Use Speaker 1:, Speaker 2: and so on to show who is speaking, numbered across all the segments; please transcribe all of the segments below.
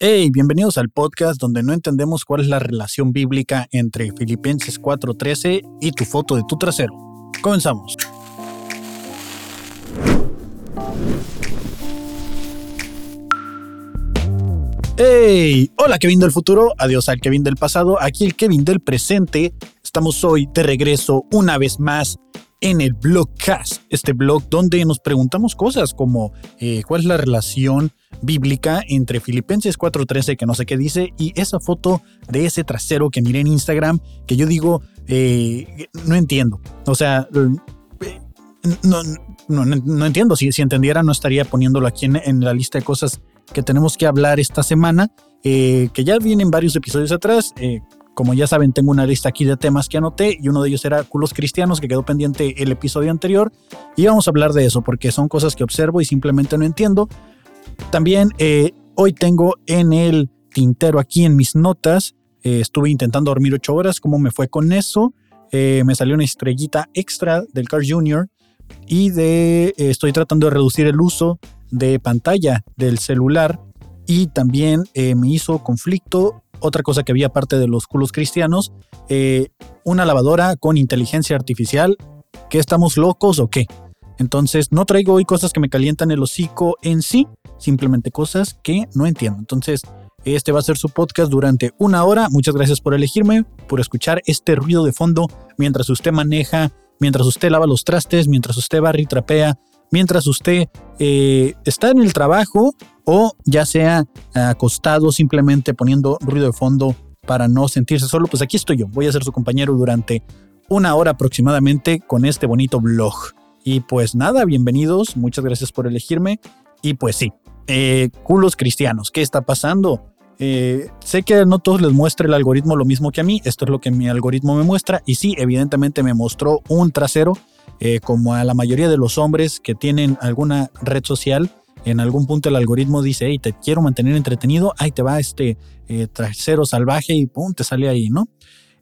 Speaker 1: Hey, bienvenidos al podcast donde no entendemos cuál es la relación bíblica entre Filipenses 4:13 y tu foto de tu trasero. Comenzamos. Hey, hola Kevin del futuro, adiós al Kevin del pasado, aquí el Kevin del presente. Estamos hoy de regreso una vez más en el Blogcast, este blog donde nos preguntamos cosas como eh, cuál es la relación bíblica entre Filipenses 4:13, que no sé qué dice, y esa foto de ese trasero que miré en Instagram, que yo digo, eh, no entiendo. O sea, eh, no, no, entiendo. Si, si, entendiera, no estaría poniéndolo aquí en, la lista de cosas que tenemos que hablar esta semana, que ya vienen varios episodios atrás. Como ya saben, tengo una lista aquí de temas que anoté y uno de ellos era culos cristianos, que quedó pendiente el episodio anterior. Y vamos a hablar de eso porque son cosas que observo y simplemente no entiendo. También eh, hoy tengo en el tintero aquí en mis notas, eh, estuve intentando dormir ocho horas, ¿cómo me fue con eso? Eh, me salió una estrellita extra del Car Junior y de estoy tratando de reducir el uso de pantalla del celular y también me hizo conflicto otra cosa que había aparte de los culos cristianos, eh, una lavadora con inteligencia artificial. ¿Qué estamos locos o qué? Entonces, no traigo hoy cosas que me calientan el hocico en sí, simplemente cosas que no entiendo. Entonces, este va a ser su podcast durante una hora. Muchas gracias por elegirme, por escuchar este ruido de fondo mientras usted maneja, mientras usted lava los trastes, mientras usted barra y trapea, mientras usted eh, está en el trabajo o ya sea acostado simplemente poniendo ruido de fondo para no sentirse solo, pues aquí estoy yo. Voy a ser su compañero durante una hora aproximadamente con este bonito blog. Y pues nada, bienvenidos, muchas gracias por elegirme. Y pues sí, eh, culos cristianos, ¿qué está pasando? Eh, sé que no todos les muestra el algoritmo lo mismo que a mí, esto es lo que mi algoritmo me muestra y sí, evidentemente me mostró un trasero, eh, como a la mayoría de los hombres que tienen alguna red social, en algún punto el algoritmo dice, hey, te quiero mantener entretenido, ahí te va este eh, trasero salvaje y pum, te sale ahí, ¿no?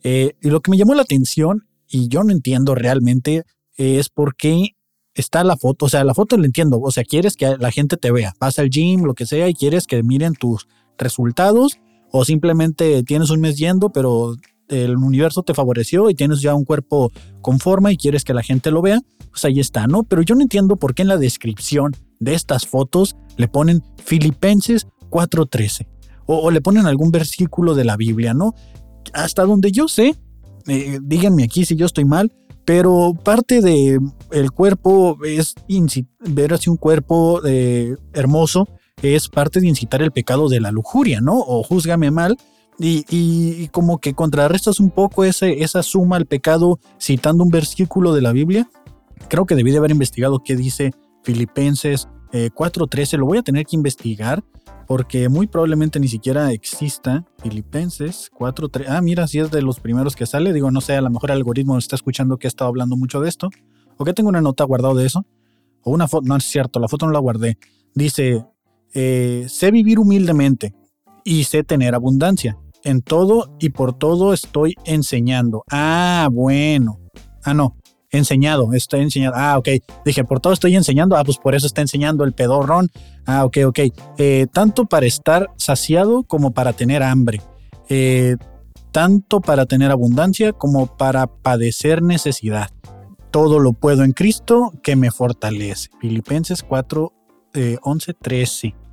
Speaker 1: Y lo que me llamó la atención, y yo no entiendo realmente, es por qué está la foto, o sea, la foto la entiendo, o sea, quieres que la gente te vea, vas al gym, lo que sea, y quieres que miren tus resultados, o simplemente tienes un mes yendo, pero el universo te favoreció y tienes ya un cuerpo con forma y quieres que la gente lo vea, pues ahí está, ¿no? Pero yo no entiendo por qué en la descripción de estas fotos le ponen Filipenses 4.13 o, le ponen algún versículo de la Biblia, ¿no? Hasta donde yo sé, eh, díganme aquí si yo estoy mal, pero parte de cuerpo es ver así un cuerpo eh, hermoso es parte de incitar el pecado de la lujuria, ¿no? O júzgame mal, y, como que contrarrestas un poco esa suma al pecado citando un versículo de la Biblia. Creo que debí de haber investigado qué dice Filipenses 4.13. Eh, Lo voy a tener que investigar porque muy probablemente ni siquiera exista Filipenses 4.13. Ah, mira, si es de los primeros que sale. Digo, no sé, a lo mejor el algoritmo está escuchando que he estado hablando mucho de esto. O que tengo una nota guardada de eso. O una foto, no es cierto, la foto no la guardé. Dice, eh, sé vivir humildemente y sé tener abundancia en todo y por todo estoy enseñando. Ah, bueno. Ah, no. Enseñado, estoy enseñando. Ah, ok. Dije, por todo estoy enseñando. Ah, pues por eso está enseñando el pedorrón. Ah, ok, ok. Eh, tanto para estar saciado como para tener hambre. Eh, tanto para tener abundancia como para padecer necesidad. Todo lo puedo en Cristo que me fortalece. Filipenses 4, 11, 13.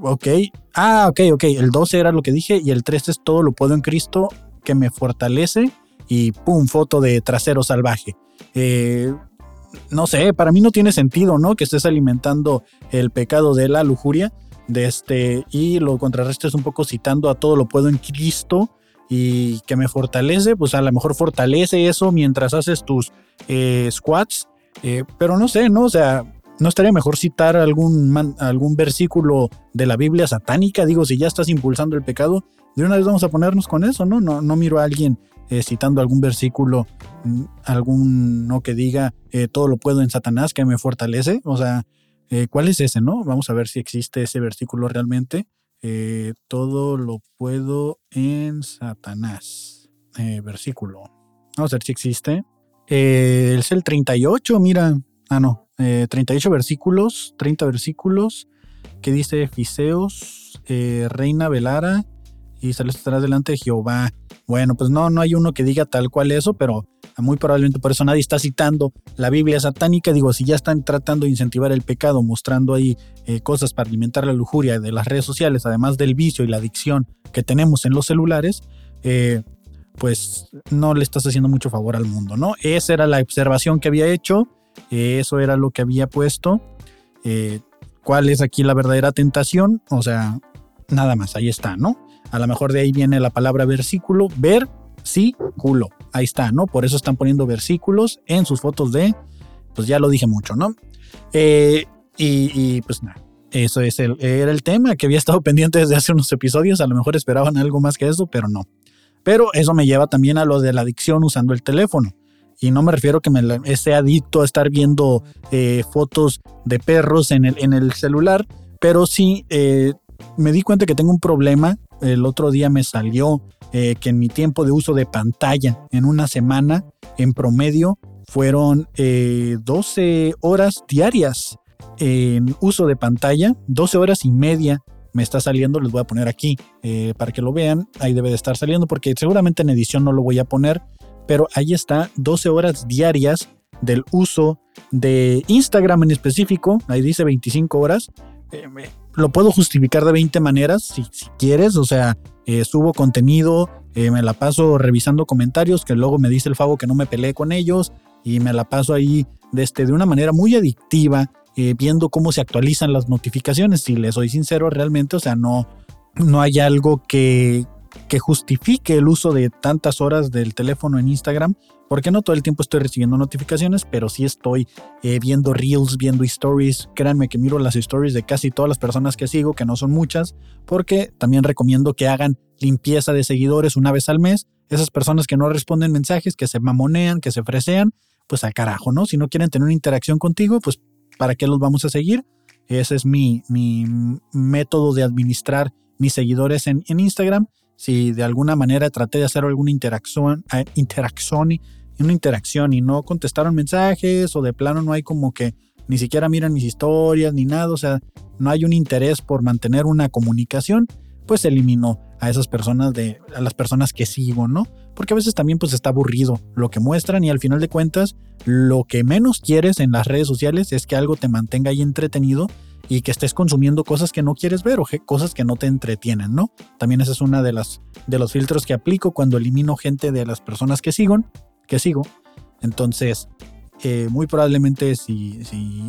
Speaker 1: Ok. Ah, ok, ok. El 12 era lo que dije y el 13 es todo lo puedo en Cristo que me fortalece y pum, foto de trasero salvaje. Eh, no sé, para mí no tiene sentido, ¿no? Que estés alimentando el pecado de la lujuria de este y lo contrarrestes un poco citando a todo lo puedo en Cristo y que me fortalece, pues a lo mejor fortalece eso mientras haces tus eh, squats, eh, pero no sé, ¿no? O sea, ¿No estaría mejor citar algún, algún versículo de la Biblia satánica? Digo, si ya estás impulsando el pecado, de una vez vamos a ponernos con eso, ¿no? No, no miro a alguien eh, citando algún versículo, mm, algún no que diga eh, todo lo puedo en Satanás que me fortalece. O sea, eh, ¿cuál es ese, no? Vamos a ver si existe ese versículo realmente. todo lo puedo en Satanás. versículo. Vamos a ver si existe. es el 38, mira. Ah, no. 38 eh, versículos, 30 versículos. que dice Fiseos, eh, Reina Velara y sale estará delante de Jehová. Bueno, pues no, no hay uno que diga tal cual eso, pero muy probablemente por eso nadie está citando la Biblia satánica. Digo, si ya están tratando de incentivar el pecado, mostrando ahí eh, cosas para alimentar la lujuria de las redes sociales, además del vicio y la adicción que tenemos en los celulares, eh, pues no le estás haciendo mucho favor al mundo, ¿no? Esa era la observación que había hecho, eso era lo que había puesto. Eh, ¿Cuál es aquí la verdadera tentación? O sea, nada más, ahí está, ¿no? A lo mejor de ahí viene la palabra versículo, ver, sí, culo. Ahí está, ¿no? Por eso están poniendo versículos en sus fotos de, pues ya lo dije mucho, ¿no? Eh, y, pues nada, eso es el, era el tema que había estado pendiente desde hace unos episodios. A lo mejor esperaban algo más que eso, pero no. Pero eso me lleva también a lo de la adicción usando el teléfono. Y no me refiero que me esté adicto a estar viendo eh, fotos de perros en el, celular, pero sí eh, me di cuenta que tengo un problema. El otro día me salió eh, que en mi tiempo de uso de pantalla en una semana, en promedio, fueron 12 horas diarias en uso de pantalla, 12 horas y media me está saliendo, les voy a poner aquí eh, para que lo vean, ahí debe de estar saliendo porque seguramente en edición no lo voy a poner, pero ahí está 12 horas diarias del uso de Instagram en específico, ahí dice 25 horas, eh, lo puedo justificar de 20 maneras si, quieres, o sea, eh, subo contenido, me la paso revisando comentarios que luego me dice el favo que no me peleé con ellos y me la paso ahí de, este, de una manera muy adictiva eh, viendo cómo se actualizan las notificaciones. Si les soy sincero, realmente, o sea, no, no hay algo que, que justifique el uso de tantas horas del teléfono en Instagram, porque no todo el tiempo estoy recibiendo notificaciones, pero sí estoy eh, viendo reels, viendo stories. Créanme que miro las stories de casi todas las personas que sigo, que no son muchas, porque también recomiendo que hagan limpieza de seguidores una vez al mes. Esas personas que no responden mensajes, que se mamonean, que se fresean, pues al carajo, ¿no? Si no quieren tener una interacción contigo, pues ¿para qué los vamos a seguir? Ese es mi, mi método de administrar mis seguidores en, en, Instagram. Si de alguna manera traté de hacer alguna interacción, eh, interacción, una interacción y no contestaron mensajes o de plano no hay como que ni siquiera miran mis historias ni nada, o sea, no hay un interés por mantener una comunicación, pues elimino a esas personas de a las personas que sigo, ¿no? Porque a veces también pues está aburrido lo que muestran y al final de cuentas lo que menos quieres en las redes sociales es que algo te mantenga ahí entretenido y que estés consumiendo cosas que no quieres ver o cosas que no te entretienen, ¿no? También ese es uno de las de los filtros que aplico cuando elimino gente de las personas que sigo, que sigo. Entonces, eh, muy probablemente si,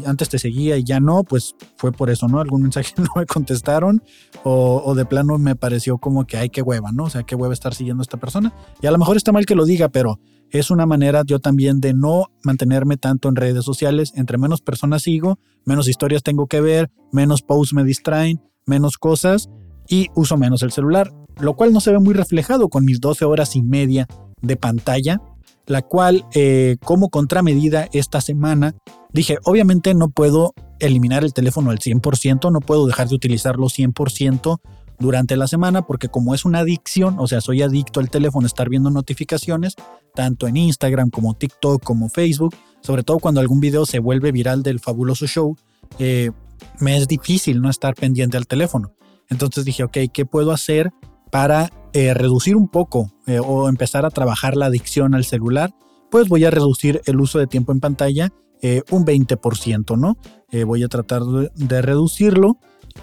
Speaker 1: antes te seguía y ya no, pues fue por eso, ¿no? Algún mensaje no me contestaron o, de plano me pareció como que hay que hueva, ¿no? O sea, qué hueva estar siguiendo a esta persona. Y a lo mejor está mal que lo diga, pero es una manera yo también de no mantenerme tanto en redes sociales. Entre menos personas sigo, menos historias tengo que ver, menos posts me distraen, menos cosas y uso menos el celular, lo cual no se ve muy reflejado con mis 12 horas y media de pantalla la cual eh, como contramedida esta semana dije, obviamente no puedo eliminar el teléfono al 100%, no puedo dejar de utilizarlo 100% durante la semana porque como es una adicción, o sea, soy adicto al teléfono, estar viendo notificaciones, tanto en Instagram como TikTok como Facebook, sobre todo cuando algún video se vuelve viral del fabuloso show, eh, me es difícil no estar pendiente al teléfono. Entonces dije, ok, ¿qué puedo hacer para eh, reducir un poco eh, o empezar a trabajar la adicción al celular, pues voy a reducir el uso de tiempo en pantalla eh, un 20%, ¿no? voy a tratar de, reducirlo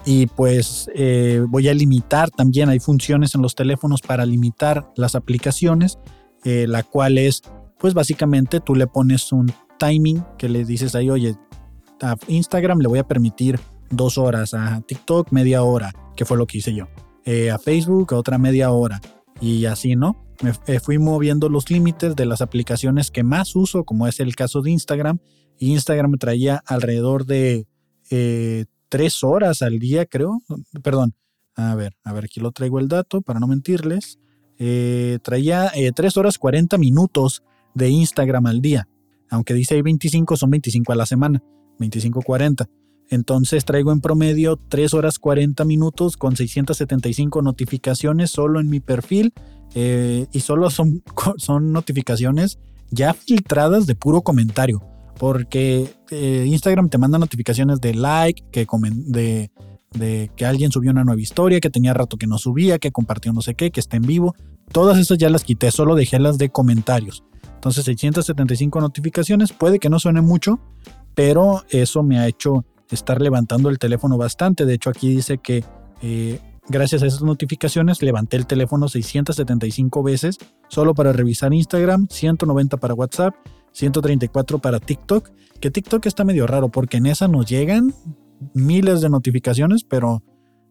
Speaker 1: y pues voy a limitar también, hay funciones en los teléfonos para limitar las aplicaciones, la cual es, pues básicamente tú le pones un timing que le dices ahí, oye, a Instagram le voy a permitir dos horas, a TikTok media hora, que fue lo que hice yo. Eh, a Facebook otra media hora y así, ¿no? Me eh, fui moviendo los límites de las aplicaciones que más uso, como es el caso de Instagram. Instagram me traía alrededor de eh, tres horas al día, creo. Perdón, a ver, a ver, aquí lo traigo el dato para no mentirles. traía tres horas 40 minutos de Instagram al día. Aunque dice ahí 25, son 25 a la semana, 25-40. Entonces traigo en promedio 3 horas 40 minutos con 675 notificaciones solo en mi perfil eh, y solo son, son notificaciones ya filtradas de puro comentario. Porque eh, Instagram te manda notificaciones de like, que de, de que alguien subió una nueva historia, que tenía rato que no subía, que compartió no sé qué, que está en vivo. Todas esas ya las quité, solo dejé las de comentarios. Entonces 675 notificaciones, puede que no suene mucho, pero eso me ha hecho estar levantando el teléfono bastante. De hecho aquí dice que eh, gracias a esas notificaciones levanté el teléfono 675 veces solo para revisar Instagram, 190 para WhatsApp, 134 para TikTok, que TikTok está medio raro porque en esa nos llegan miles de notificaciones, pero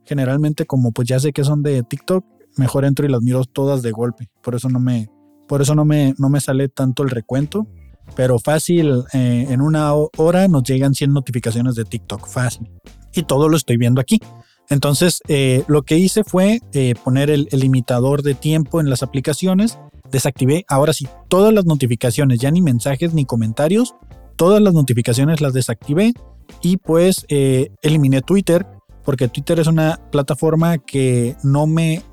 Speaker 1: generalmente como pues ya sé que son de TikTok, mejor entro y las miro todas de golpe. Por eso no me, por eso no me, no me sale tanto el recuento. Pero fácil, eh, en una hora nos llegan 100 notificaciones de TikTok, fácil. Y todo lo estoy viendo aquí. Entonces, eh, lo que hice fue eh, poner el, el, limitador de tiempo en las aplicaciones. Desactivé ahora sí todas las notificaciones, ya ni mensajes ni comentarios. Todas las notificaciones las desactivé y pues eliminé Twitter porque Twitter es una plataforma que no me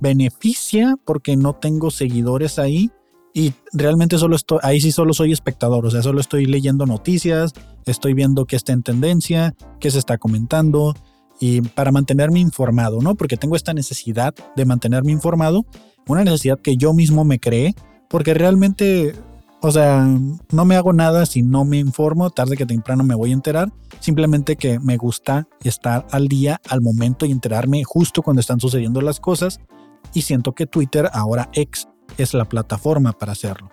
Speaker 1: beneficia porque no tengo seguidores ahí y realmente solo estoy, ahí sí solo soy espectador, o sea, solo estoy leyendo noticias, estoy viendo qué está en tendencia, qué se está comentando y para mantenerme informado, ¿no? Porque tengo esta necesidad de mantenerme informado, una necesidad que yo mismo me creé, porque realmente, o sea, no me hago nada si no me informo, tarde que temprano me voy a enterar, simplemente que me gusta estar al día, al momento y enterarme justo cuando están sucediendo las cosas y siento que Twitter, ahora X, es la plataforma para hacerlo.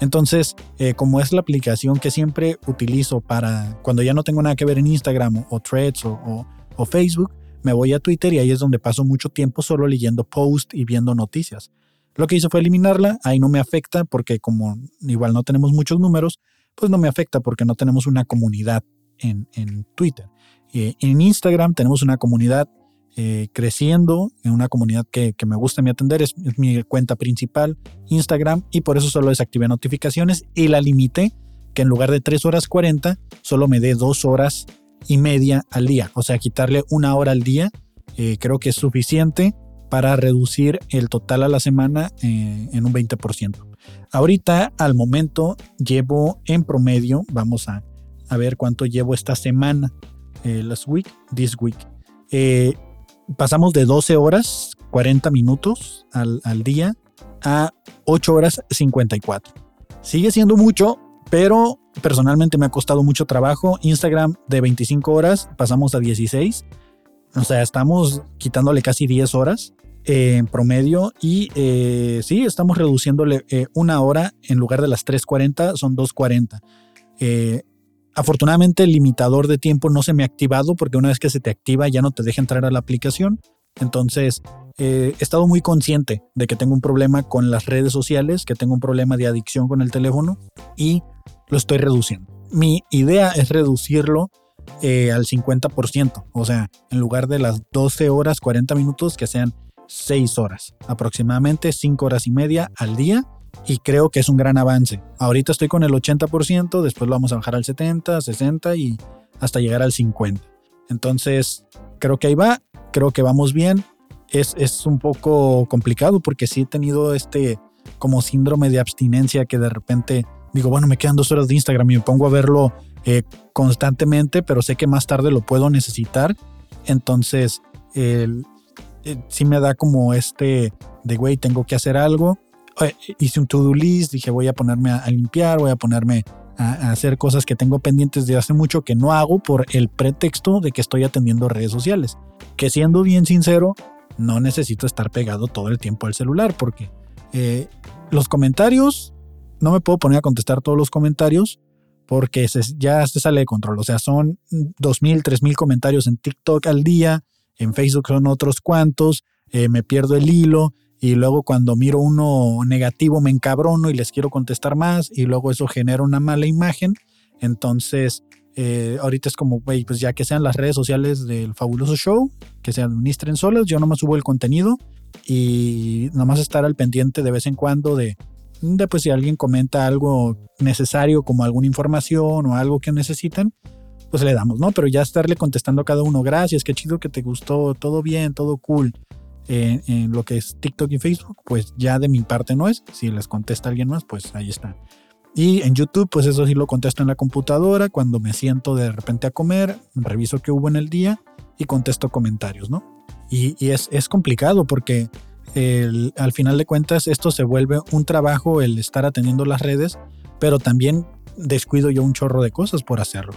Speaker 1: Entonces, eh, como es la aplicación que siempre utilizo para cuando ya no tengo nada que ver en Instagram o, Threads o, Facebook, me voy a Twitter y ahí es donde paso mucho tiempo solo leyendo posts y viendo noticias. Lo que hice fue eliminarla, ahí no me afecta porque como igual no tenemos muchos números, pues no me afecta porque no tenemos una comunidad en, en Twitter. Eh, en Instagram tenemos una comunidad eh, creciendo en una comunidad que, me gusta mi atender, es, mi cuenta principal, Instagram, y por eso solo desactivé notificaciones y la limité, que en lugar de 3 horas 40, solo me dé 2 horas y media al día. O sea, quitarle una hora al día, eh, creo que es suficiente para reducir el total a la semana eh, en un 20%. Ahorita, al momento, llevo en promedio, vamos a, a ver cuánto llevo esta semana, last week, this week pasamos de 12 horas 40 minutos al, día a 8 horas 54. Sigue siendo mucho, pero personalmente me ha costado mucho trabajo. Instagram de 25 horas pasamos a 16. O sea, estamos quitándole casi 10 horas eh, en promedio y eh, sí, estamos reduciéndole eh, una hora en lugar de las 3.40, son 2.40. Afortunadamente el limitador de tiempo no se me ha activado porque una vez que se te activa ya no te deja entrar a la aplicación. Entonces eh, he estado muy consciente de que tengo un problema con las redes sociales, que tengo un problema de adicción con el teléfono y lo estoy reduciendo. Mi idea es reducirlo eh, al 50%, o sea, en lugar de las 12 horas 40 minutos, que sean 6 horas, aproximadamente 5 horas y media al día y creo que es un gran avance. Ahorita estoy con el 80%, después lo vamos a bajar al 70, 60 y hasta llegar al 50. Entonces, creo que ahí va, creo que vamos bien. Es, es un poco complicado porque sí he tenido este como síndrome de abstinencia que de repente digo, bueno, me quedan dos horas de Instagram y me pongo a verlo eh, constantemente, pero sé que más tarde lo puedo necesitar. Entonces, eh, sí me da como este de, güey, tengo que hacer algo hice un to-do list, dije voy a ponerme a, limpiar, voy a ponerme a, hacer cosas que tengo pendientes de hace mucho que no hago por el pretexto de que estoy atendiendo redes sociales. Que siendo bien sincero, no necesito estar pegado todo el tiempo al celular porque eh, los comentarios, no me puedo poner a contestar todos los comentarios porque ya se sale de control. O sea, son 2.000, 3.000 comentarios en TikTok al día, en Facebook son otros cuantos, eh, me pierdo el hilo y luego cuando miro uno negativo me encabrono y les quiero contestar más y luego eso genera una mala imagen. Entonces, eh, ahorita es como, pues ya que sean las redes sociales del fabuloso show, que se administren solas, yo nomás subo el contenido y nomás estar al pendiente de vez en cuando de, de pues si alguien comenta algo necesario como alguna información o algo que necesitan, pues le damos, ¿no? Pero ya estarle contestando a cada uno, gracias, qué chido que te gustó, todo bien, todo cool en, lo que es TikTok y Facebook, pues ya de mi parte no es. Si les contesta alguien más, pues ahí está. Y en YouTube, pues eso sí lo contesto en la computadora. Cuando me siento de repente a comer, reviso qué hubo en el día y contesto comentarios, ¿no? Y, es, es, complicado porque al final de cuentas esto se vuelve un trabajo el estar atendiendo las redes, pero también descuido yo un chorro de cosas por hacerlo.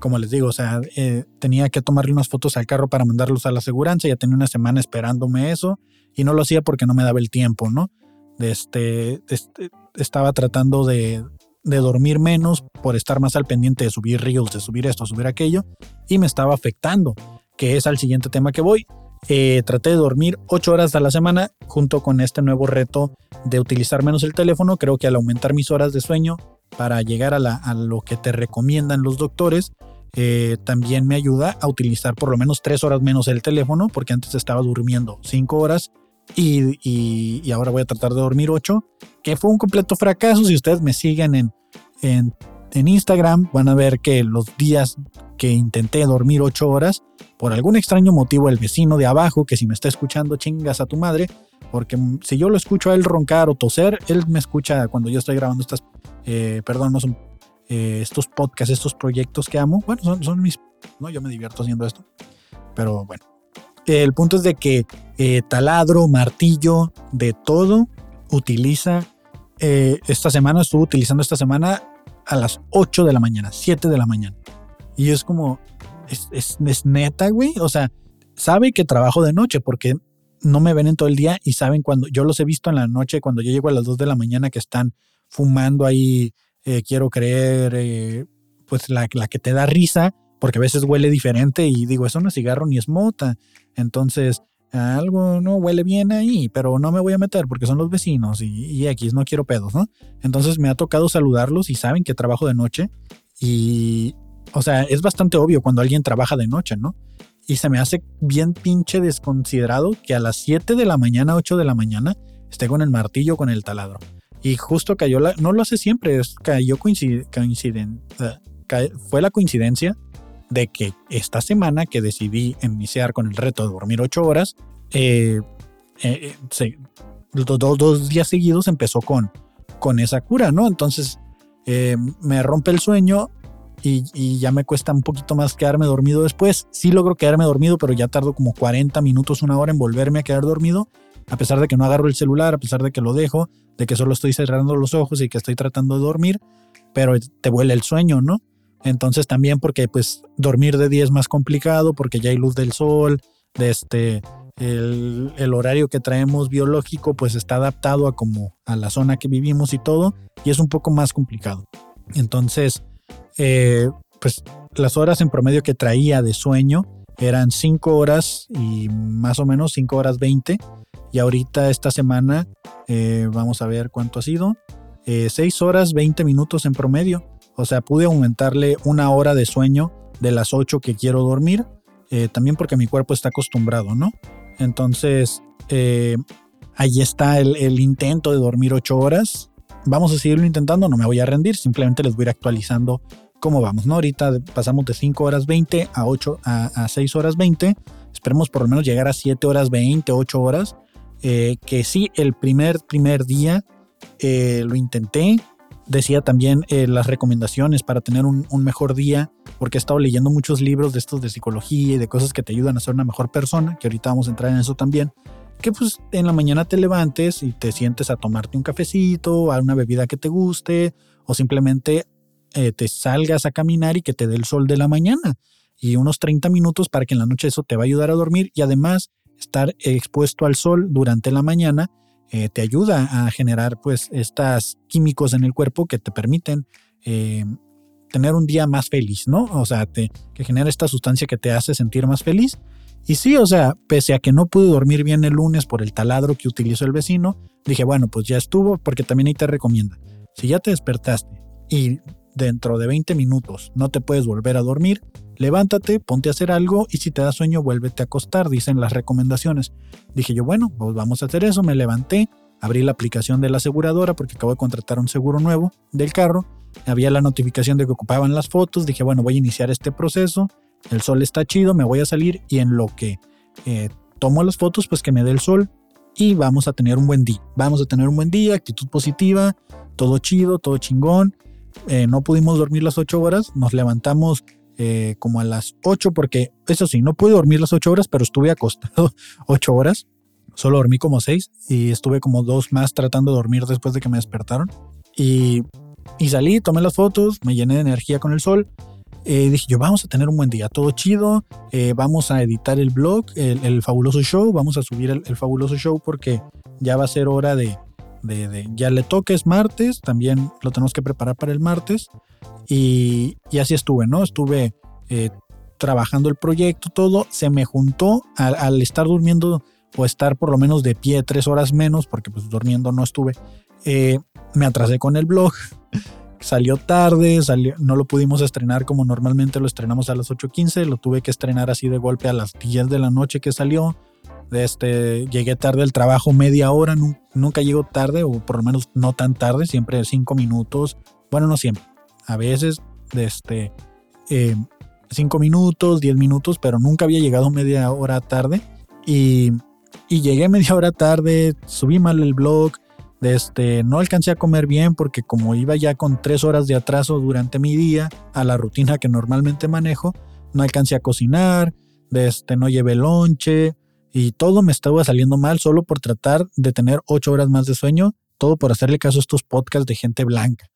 Speaker 1: Como les digo, o sea, eh, tenía que tomarle unas fotos al carro para mandarlos a la aseguranza, ya tenía una semana esperándome eso y no lo hacía porque no me daba el tiempo, ¿no? Este, este estaba tratando de, de dormir menos por estar más al pendiente de subir reels, de subir esto, subir aquello, y me estaba afectando, que es al siguiente tema que voy. Eh, traté de dormir 8 horas a la semana junto con este nuevo reto de utilizar menos el teléfono. Creo que al aumentar mis horas de sueño para llegar a, la, a lo que te recomiendan los doctores, eh, también me ayuda a utilizar por lo menos 3 horas menos el teléfono, porque antes estaba durmiendo 5 horas y, y, ahora voy a tratar de dormir 8, que fue un completo fracaso. Si ustedes me siguen en, en, en Instagram, van a ver que los días que intenté dormir 8 horas, por algún extraño motivo el vecino de abajo, que si me está escuchando chingas a tu madre, porque si yo lo escucho a él roncar o toser, él me escucha cuando yo estoy grabando estas, eh, perdón, no son eh, estos podcasts, estos proyectos que amo. Bueno, son, mis, no, yo me divierto haciendo esto, pero bueno. El punto es de que eh, taladro, martillo, de todo, utiliza, esta semana, estuvo utilizando esta semana a las 8 de la mañana, 7 de la mañana. Y es como, es, es, neta, güey. O sea, sabe que trabajo de noche porque no me ven en todo el día y saben cuando yo los he visto en la noche, cuando yo llego a las 2 de la mañana que están fumando ahí, eh, quiero creer, eh, pues la, que te da risa, porque a veces huele diferente y digo, eso no es cigarro ni es mota. Entonces, algo no huele bien ahí, pero no me voy a meter porque son los vecinos y, y X, no quiero pedos, ¿no? Entonces me ha tocado saludarlos y saben que trabajo de noche y, o sea, es bastante obvio cuando alguien trabaja de noche, ¿no? Y se me hace bien pinche desconsiderado que a las 7 de la mañana, 8 de la mañana, esté con el martillo, con el taladro. Y justo cayó la, no lo hace siempre, cayó coinciden, fue la coincidencia de que esta semana que decidí iniciar con el reto de dormir 8 horas, eh, eh, eh dos, dos, días seguidos empezó con, con esa cura, ¿no? Entonces eh, me rompe el sueño, y, ya me cuesta un poquito más quedarme dormido después. Sí logro quedarme dormido, pero ya tardo como 40 minutos, una hora en volverme a quedar dormido, a pesar de que no agarro el celular, a pesar de que lo dejo, de que solo estoy cerrando los ojos y que estoy tratando de dormir, pero te vuela el sueño, ¿no? Entonces también porque pues dormir de día es más complicado, porque ya hay luz del sol, de este, el, horario que traemos biológico pues está adaptado a como a la zona que vivimos y todo, y es un poco más complicado. Entonces, eh, pues las horas en promedio que traía de sueño eran 5 horas y más o menos 5 horas 20. Y ahorita esta semana, eh, vamos a ver cuánto ha sido, 6 eh, horas 20 minutos en promedio. O sea, pude aumentarle una hora de sueño de las 8 que quiero dormir, también porque mi cuerpo está acostumbrado, ¿no? Entonces, ahí está el, el intento de dormir 8 horas. Vamos a seguirlo intentando, no me voy a rendir, simplemente les voy a ir actualizando cómo vamos, ¿no? Ahorita pasamos de 5 horas 20 a 8 a, 6 horas 20. Esperemos por lo menos llegar a 7 horas 20, 8 horas. Eh, que sí, el primer, primer día eh, lo intenté. Decía también eh, las recomendaciones para tener un, un, mejor día, porque he estado leyendo muchos libros de estos de psicología y de cosas que te ayudan a ser una mejor persona, que ahorita vamos a entrar en eso también. Que pues en la mañana te levantes y te sientes a tomarte un cafecito, a una bebida que te guste, o simplemente eh, te salgas a caminar y que te dé el sol de la mañana. Y unos 30 minutos para que en la noche eso te va a ayudar a dormir y además estar expuesto al sol durante la mañana eh, te ayuda a generar pues estos químicos en el cuerpo que te permiten eh, tener un día más feliz, ¿no? O sea, te, que genera esta sustancia que te hace sentir más feliz. Y sí, o sea, pese a que no pude dormir bien el lunes por el taladro que utilizó el vecino, dije, bueno, pues ya estuvo, porque también ahí te recomienda. Si ya te despertaste y dentro de 20 minutos. No te puedes volver a dormir, levántate, ponte a hacer algo y si te da sueño vuélvete a acostar, dicen las recomendaciones. Dije yo, bueno, pues vamos a hacer eso, me levanté, abrí la aplicación de la aseguradora porque acabo de contratar un seguro nuevo del carro, había la notificación de que ocupaban las fotos, dije, bueno, voy a iniciar este proceso, el sol está chido, me voy a salir y en lo que eh, tomo las fotos, pues que me dé el sol y vamos a tener un buen día, vamos a tener un buen día, actitud positiva, todo chido, todo chingón eh, no pudimos dormir las ocho horas, nos levantamos eh, como a las 8 porque eso sí, no pude dormir las 8 horas, pero estuve acostado 8 horas. Solo dormí como 6 y estuve como dos más tratando de dormir después de que me despertaron. Y, y salí, tomé las fotos, me llené de energía con el sol. Eh, dije yo, vamos a tener un buen día, todo chido, eh, vamos a editar el blog, el, fabuloso show, vamos a subir el, fabuloso show porque ya va a ser hora de, de, ya le toques martes, también lo tenemos que preparar para el martes. Y, y así estuve, ¿no? Estuve eh, trabajando el proyecto, todo, se me juntó al, estar durmiendo o estar por lo menos de pie tres horas menos, porque pues durmiendo no estuve, eh, me atrasé con el blog, salió tarde, salió, no lo pudimos estrenar como normalmente lo estrenamos a las 8.15, lo tuve que estrenar así de golpe a las 10 de la noche que salió. Este, llegué tarde al trabajo media hora, nunca llego tarde, o por lo menos no tan tarde, siempre cinco minutos, bueno, no siempre, a veces, este, eh, cinco minutos, diez minutos, pero nunca había llegado media hora tarde. Y, y llegué media hora tarde, subí mal el blog, este, no alcancé a comer bien porque como iba ya con tres horas de atraso durante mi día a la rutina que normalmente manejo, no alcancé a cocinar, este, no llevé lonche y todo me estaba saliendo mal solo por tratar de tener ocho horas más de sueño, todo por hacerle caso a estos podcasts de gente blanca.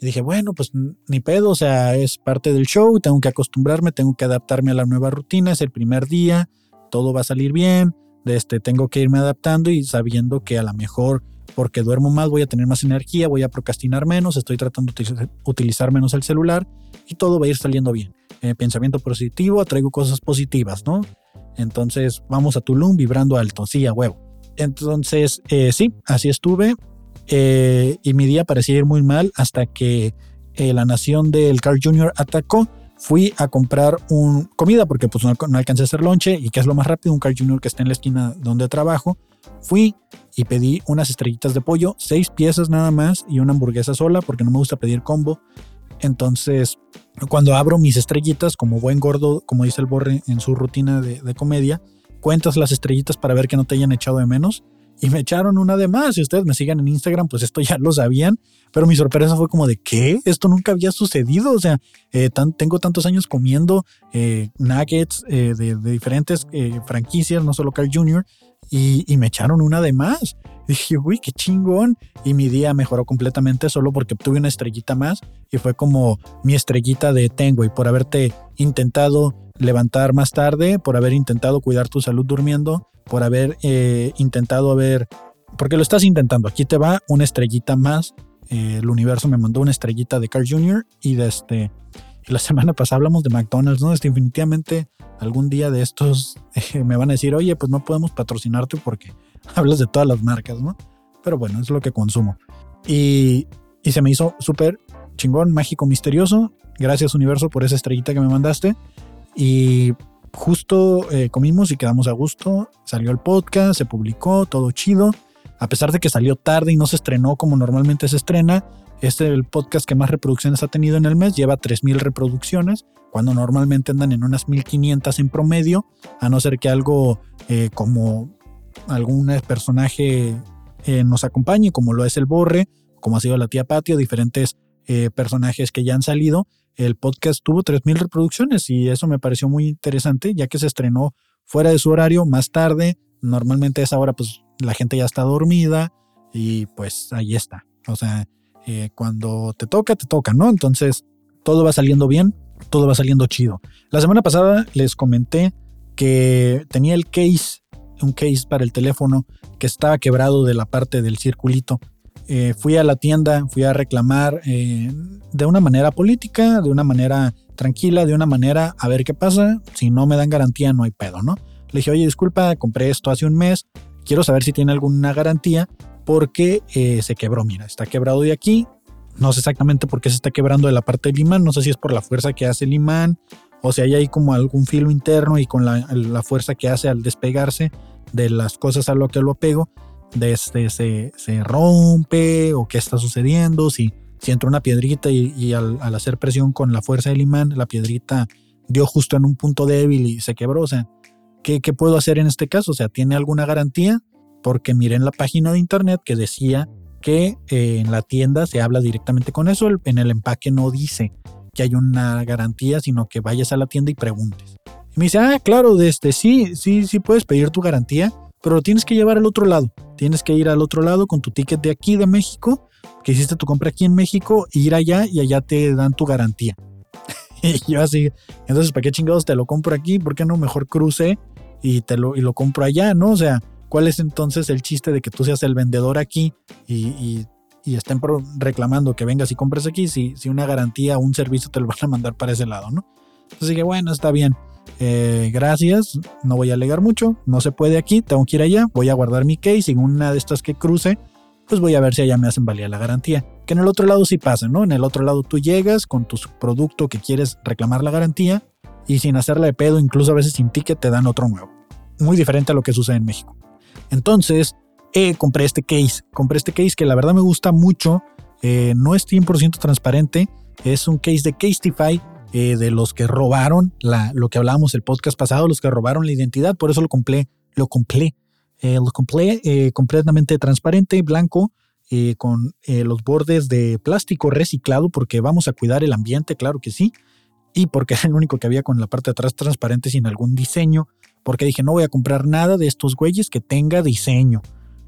Speaker 1: Y dije, bueno, pues ni pedo, o sea, es parte del show, tengo que acostumbrarme, tengo que adaptarme a la nueva rutina, es el primer día, todo va a salir bien, de este, tengo que irme adaptando y sabiendo que a lo mejor porque duermo más voy a tener más energía, voy a procrastinar menos, estoy tratando de utilizar menos el celular y todo va a ir saliendo bien. Eh, pensamiento positivo, atraigo cosas positivas, ¿no? Entonces vamos a Tulum vibrando alto, sí, a huevo. Entonces, eh, sí, así estuve. Eh, y mi día parecía ir muy mal hasta que eh, la nación del Carl Jr. atacó. Fui a comprar un comida porque pues no, alcancé a hacer lonche y que es lo más rápido, un Carl Jr. que está en la esquina donde trabajo. Fui y pedí unas estrellitas de pollo, seis piezas nada más y una hamburguesa sola porque no me gusta pedir combo. Entonces, cuando abro mis estrellitas, como buen gordo, como dice el Borre en su rutina de, comedia, cuentas las estrellitas para ver que no te hayan echado de menos y me echaron una de más. Si ustedes me siguen en Instagram, pues esto ya lo sabían, pero mi sorpresa fue como de ¿qué? Esto nunca había sucedido. O sea, eh, tengo tantos años comiendo eh, nuggets eh, de, diferentes franquicias, no solo Carl Jr., y, y, me echaron una de más. Dije, uy, qué chingón. Y mi día mejoró completamente solo porque obtuve una estrellita más y fue como mi estrellita de tengo y por haberte intentado levantar más tarde, por haber intentado cuidar tu salud durmiendo por haber eh, intentado ver, porque lo estás intentando, aquí te va una estrellita más, eh, el universo me mandó una estrellita de Carl Jr. y de este, la semana pasada hablamos de McDonald's, ¿no? Este, definitivamente algún día de estos eh, me van a decir, oye, pues no podemos patrocinarte porque hablas de todas las marcas, ¿no? Pero bueno, es lo que consumo. Y, y se me hizo súper chingón, mágico, misterioso. Gracias universo por esa estrellita que me mandaste. Y justo eh, comimos y quedamos a gusto. Salió el podcast, se publicó, todo chido. A pesar de que salió tarde y no se estrenó como normalmente se estrena, este es el podcast que más reproducciones ha tenido en el mes. Lleva 3.000 reproducciones, cuando normalmente andan en unas 1.500 en promedio, a no ser que algo eh, como algún personaje eh, nos acompañe, como lo es el Borre, como ha sido la tía Patio, diferentes personajes que ya han salido el podcast tuvo 3.000 reproducciones y eso me pareció muy interesante, ya que se estrenó fuera de su horario más tarde. Normalmente a esa hora pues la gente ya está dormida y pues ahí está. O sea, eh, cuando te toca, te toca, ¿no? Entonces todo va saliendo bien, todo va saliendo chido. La semana pasada les comenté que tenía el case, un case para el teléfono que estaba quebrado de la parte del circulito eh, fui a la tienda, fui a reclamar eh, de una manera política, de una manera tranquila, de una manera a ver qué pasa. Si no me dan garantía, no hay pedo, ¿no? Le dije, oye, disculpa, compré esto hace un mes, quiero saber si tiene alguna garantía porque eh, se quebró, mira, está quebrado de aquí. No sé exactamente por qué se está quebrando de la parte del imán, no sé si es por la fuerza que hace el imán o hay ahí como algún filo interno y con la, fuerza que hace al despegarse de las cosas a lo que lo apego de este, se, se, rompe o qué está sucediendo, si, si entró una piedrita y, al, hacer presión con la fuerza del imán, la piedrita dio justo en un punto débil y se quebró. O sea, ¿qué, qué puedo hacer en este caso? O sea, ¿tiene alguna garantía? Porque miré en la página de internet que decía que eh, en la tienda se habla directamente con eso, en el empaque no dice. Que hay una garantía, sino que vayas a la tienda y preguntes. Y me dice, ah, claro, de este, sí, sí, sí puedes pedir tu garantía, pero lo tienes que llevar al otro lado. Tienes que ir al otro lado con tu ticket de aquí de México, que hiciste tu compra aquí en México, ir allá y allá te dan tu garantía. y yo así, entonces, ¿para qué chingados te lo compro aquí? ¿Por qué no mejor cruce y, te lo, y lo compro allá, no? O sea, ¿cuál es entonces el chiste de que tú seas el vendedor aquí y, estén reclamando que vengas y compres aquí si, si una garantía o un servicio te lo van a mandar para ese lado, ¿no? Entonces dije, bueno, está bien. Eh, gracias, no voy a alegar mucho, no se puede aquí, tengo que ir allá, voy a guardar mi case y en una de estas que cruce, pues voy a ver si allá me hacen valer la garantía. Que en el otro lado sí pasa, ¿no? En el otro lado tú llegas con tu producto que quieres reclamar la garantía y sin hacerle de pedo, incluso a veces sin ticket, te dan otro nuevo. Muy diferente a lo que sucede en México. Entonces, eh, compré este case. Compré este case que la verdad me gusta mucho. Eh, no es 100% transparente. Es un case de Casetify eh, de los que robaron la, lo que hablábamos el podcast pasado, los que robaron la identidad, por eso lo compré, lo compré, lo compré completamente transparente, blanco, con los bordes de plástico reciclado, porque vamos a cuidar el ambiente, claro que sí, y porque era el único que había con la parte de atrás transparente sin algún diseño, porque dije, no voy a comprar nada de estos güeyes que tenga diseño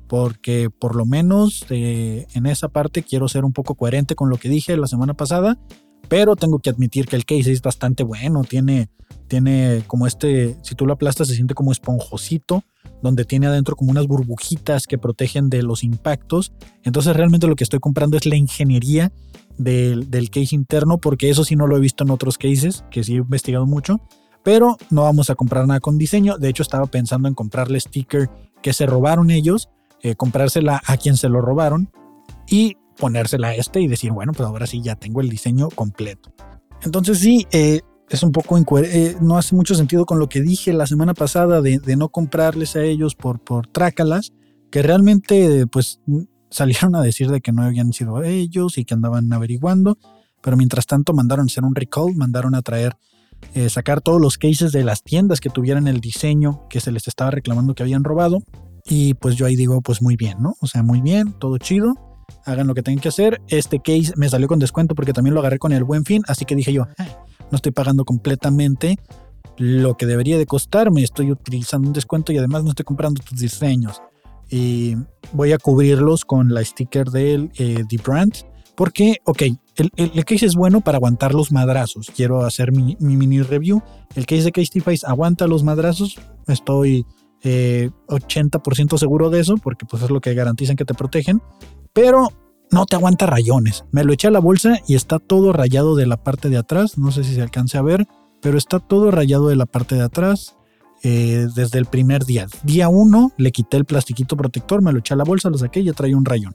Speaker 1: porque por lo menos en esa parte quiero ser un poco coherente con lo que dije la semana pasada pero tengo que admitir que el case es bastante bueno, tiene, tiene como este, si tú lo aplastas se siente como esponjosito, donde tiene adentro como unas burbujitas que protegen de los impactos. Entonces realmente lo que estoy comprando es la ingeniería del, del case interno, porque eso sí no lo he visto en otros cases, que sí he investigado mucho, pero no vamos a comprar nada con diseño. De hecho estaba pensando en comprarle sticker que se robaron ellos, eh, comprársela a quien se lo robaron y ponérsela a este y decir, bueno, pues ahora sí ya tengo el diseño completo. Entonces sí, eh, es un poco eh, no hace mucho sentido con lo que dije la semana pasada de, no comprarles a ellos por, por trácalas, que realmente pues salieron a decir de que no habían sido ellos y que andaban averiguando, pero mientras tanto mandaron a hacer un recall, mandaron a traer, eh, sacar todos los cases de las tiendas que tuvieran el diseño que se les estaba reclamando que habían robado. Y pues yo ahí digo, pues muy bien, ¿no? O sea, muy bien, todo chido hagan lo que tengan que hacer. Este case me salió con descuento porque también lo agarré con el buen fin, así que dije yo, eh, no estoy pagando completamente lo que debería de costarme, estoy utilizando un descuento y además no estoy comprando tus diseños. Y voy a cubrirlos con la sticker del eh, The Brand. Porque, ok, el, el, case es bueno para aguantar los madrazos. Quiero hacer mi, mini review. El case de Casetify aguanta los madrazos. Estoy 80% eh, seguro de eso, porque pues es lo que garantizan que te protegen pero no te aguanta rayones. Me lo eché a la bolsa y está todo rayado de la parte de atrás. No sé si se alcance a ver, pero está todo rayado de la parte de atrás eh, desde el primer día. Día uno le quité el plastiquito protector, me lo eché a la bolsa, lo saqué y ya trae un rayón.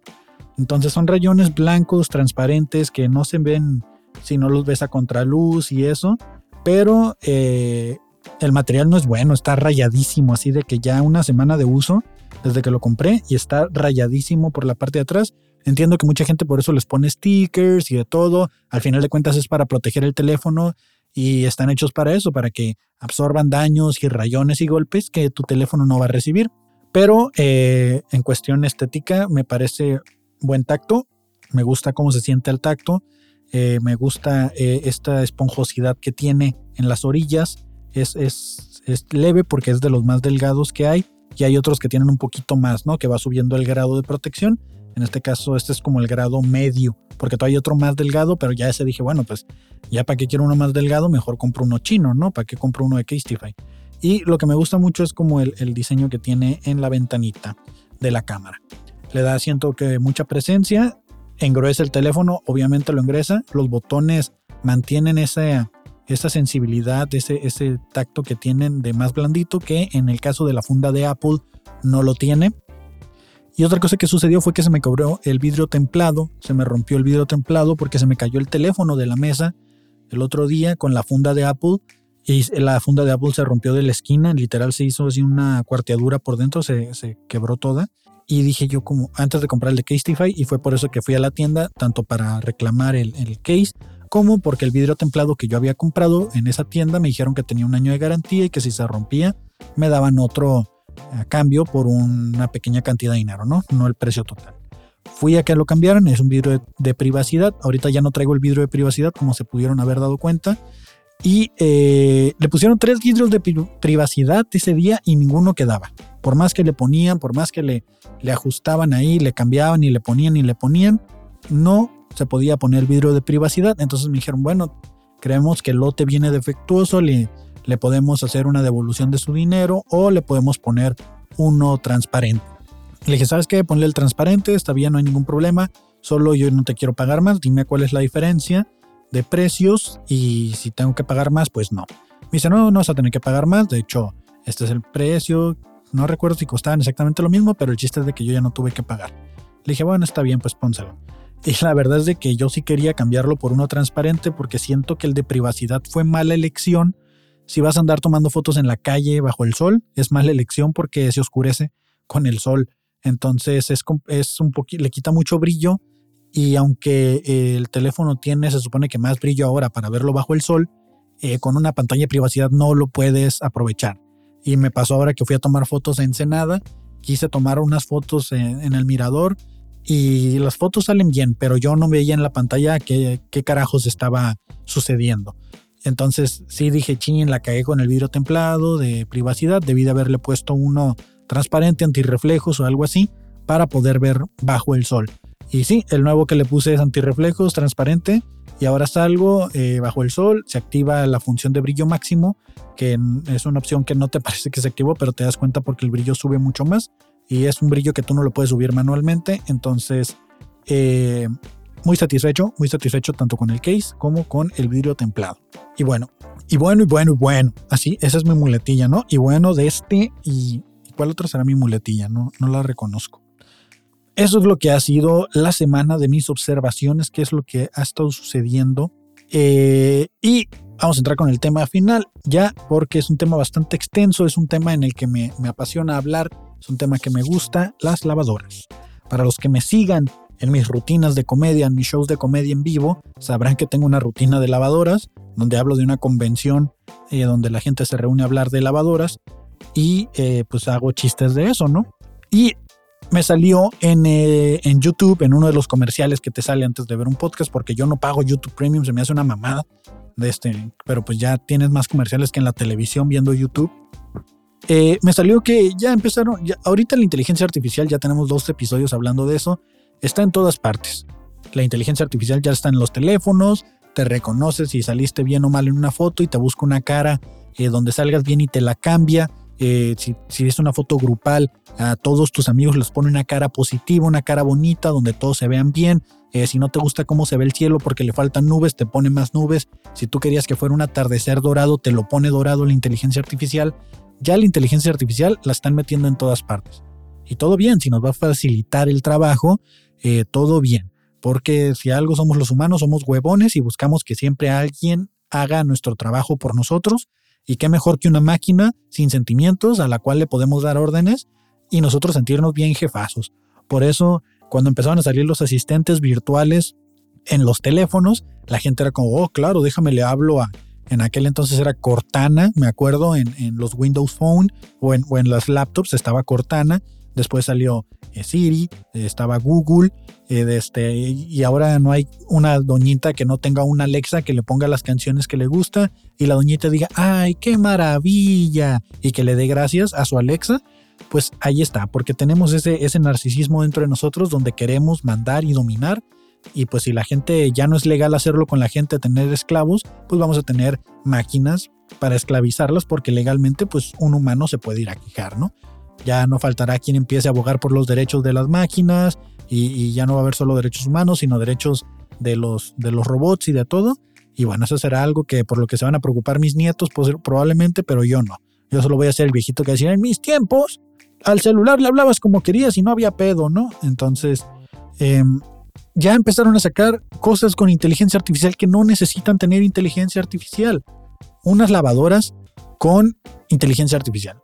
Speaker 1: Entonces son rayones blancos, transparentes, que no se ven si no los ves a contraluz y eso. Pero eh, el material no es bueno, está rayadísimo, así de que ya una semana de uso desde que lo compré y está rayadísimo por la parte de atrás. Entiendo que mucha gente por eso les pone stickers y de todo. Al final de cuentas es para proteger el teléfono y están hechos para eso, para que absorban daños y rayones y golpes que tu teléfono no va a recibir. Pero eh, en cuestión estética me parece buen tacto. Me gusta cómo se siente el tacto. Eh, me gusta eh, esta esponjosidad que tiene en las orillas. Es, es, es leve porque es de los más delgados que hay y hay otros que tienen un poquito más, ¿no? Que va subiendo el grado de protección. En este caso, este es como el grado medio, porque todavía hay otro más delgado, pero ya ese dije, bueno, pues ya para qué quiero uno más delgado, mejor compro uno chino, ¿no? ¿Para qué compro uno de Casetify? Y lo que me gusta mucho es como el, el diseño que tiene en la ventanita de la cámara. Le da, siento que mucha presencia, engruesa el teléfono, obviamente lo ingresa, los botones mantienen esa, esa sensibilidad, ese, ese tacto que tienen de más blandito que en el caso de la funda de Apple no lo tiene. Y otra cosa que sucedió fue que se me cobró el vidrio templado, se me rompió el vidrio templado porque se me cayó el teléfono de la mesa el otro día con la funda de Apple y la funda de Apple se rompió de la esquina, literal se hizo así una cuarteadura por dentro, se, se quebró toda. Y dije yo como antes de comprar el de Casetify y fue por eso que fui a la tienda, tanto para reclamar el, el case ¿Cómo? Porque el vidrio templado que yo había comprado en esa tienda me dijeron que tenía un año de garantía y que si se rompía me daban otro a cambio por una pequeña cantidad de dinero, ¿no? No el precio total. Fui a que lo cambiaran, es un vidrio de, privacidad. Ahorita ya no traigo el vidrio de privacidad, como se pudieron haber dado cuenta. Y eh, le pusieron tres vidrios de privacidad ese día y ninguno quedaba. Por más que le ponían, por más que le, le ajustaban ahí, le cambiaban y le ponían y le ponían, no se podía poner vidrio de privacidad. Entonces me dijeron, bueno, creemos que el lote viene defectuoso, le, le podemos hacer una devolución de su dinero o le podemos poner uno transparente. Le dije, ¿sabes qué? Ponle el transparente, está bien, no hay ningún problema. Solo yo no te quiero pagar más, dime cuál es la diferencia de precios y si tengo que pagar más, pues no. Me dice, no, no vas a tener que pagar más. De hecho, este es el precio. No recuerdo si costaban exactamente lo mismo, pero el chiste es de que yo ya no tuve que pagar. Le dije, bueno, está bien, pues pónselo. Y la verdad es de que yo sí quería cambiarlo por uno transparente porque siento que el de privacidad fue mala elección. Si vas a andar tomando fotos en la calle bajo el sol, es mala elección porque se oscurece con el sol. Entonces es, es un poquito, le quita mucho brillo y aunque el teléfono tiene, se supone que más brillo ahora para verlo bajo el sol, eh, con una pantalla de privacidad no lo puedes aprovechar. Y me pasó ahora que fui a tomar fotos en Ensenada, quise tomar unas fotos en, el mirador y las fotos salen bien, pero yo no veía en la pantalla qué, qué carajos estaba sucediendo. Entonces sí dije, ching, la cagué con el vidrio templado de privacidad, debí de haberle puesto uno transparente, antirreflejos o algo así, para poder ver bajo el sol. Y sí, el nuevo que le puse es antirreflejos, transparente, y ahora salgo eh, bajo el sol, se activa la función de brillo máximo, que es una opción que no te parece que se activó, pero te das cuenta porque el brillo sube mucho más, y es un brillo que tú no lo puedes subir manualmente, entonces... Eh, muy satisfecho, muy satisfecho tanto con el case como con el vidrio templado. Y bueno, y bueno, y bueno, y bueno. Así, esa es mi muletilla, ¿no? Y bueno, de este y ¿Cuál otra será mi muletilla? No, no la reconozco. Eso es lo que ha sido la semana de mis observaciones, qué es lo que ha estado sucediendo. Eh, y vamos a entrar con el tema final, ya porque es un tema bastante extenso, es un tema en el que me, me apasiona hablar, es un tema que me gusta, las lavadoras. Para los que me sigan en mis rutinas de comedia, en mis shows de comedia en vivo, sabrán que tengo una rutina de lavadoras, donde hablo de una convención eh, donde la gente se reúne a hablar de lavadoras y eh, pues hago chistes de eso, ¿no? Y me salió en, eh, en, YouTube, en uno de los comerciales que te sale antes de ver un podcast, porque yo no pago YouTube Premium, se me hace una mamada de este, pero pues ya tienes más comerciales que en la televisión viendo YouTube. Eh, me salió que ya empezaron, ahorita la inteligencia artificial, ya tenemos dos episodios hablando de eso, está en todas partes. La inteligencia artificial ya está en los teléfonos, te reconoce si saliste bien o mal en una foto y te busca una cara donde salgas bien y te la cambia. Eh, si, es una foto grupal, a todos tus amigos les pone una cara positiva, una cara bonita, donde todos se vean bien. Eh, si no te gusta cómo se ve el cielo porque le faltan nubes, te pone más nubes. Si tú querías que fuera un atardecer dorado, te lo pone dorado la inteligencia artificial. Ya la inteligencia artificial la están metiendo en todas partes. Y todo bien, si nos va a facilitar el trabajo, eh, todo bien. Porque si algo somos los humanos, somos huevones y buscamos que siempre alguien haga nuestro trabajo por nosotros y qué mejor que una máquina sin sentimientos a la cual le podemos dar órdenes y nosotros sentirnos bien jefazos. Por eso, cuando empezaron a salir los asistentes virtuales en los teléfonos, la gente era como, oh, claro, déjame le hablo a... En aquel entonces era Cortana, me acuerdo, en, los Windows Phone o en, o las laptops estaba Cortana. Después salió eh, Siri, eh, estaba Google, eh, este, y ahora no hay una doñita que no tenga una Alexa que le ponga las canciones que le gusta y la doñita diga, ay, qué maravilla, y que le dé gracias a su Alexa, pues ahí está, porque tenemos ese, ese narcisismo dentro de nosotros donde queremos mandar y dominar. Y pues si la gente ya no es legal hacerlo con la gente, tener esclavos, pues vamos a tener máquinas para esclavizarlas porque legalmente pues un humano se puede ir a quejar, ¿no? Ya no faltará quien empiece a abogar por los derechos de las máquinas y, ya no va a haber solo derechos humanos, sino derechos de los, de los robots y de todo. Y bueno, eso será algo que por lo que se van a preocupar mis nietos pues, probablemente, pero yo no. Yo solo voy a ser el viejito que decía, en mis tiempos, al celular le hablabas como querías y no había pedo, ¿no? Entonces, em, ya empezaron a sacar cosas con inteligencia artificial que no necesitan tener inteligencia artificial. Unas lavadoras con inteligencia artificial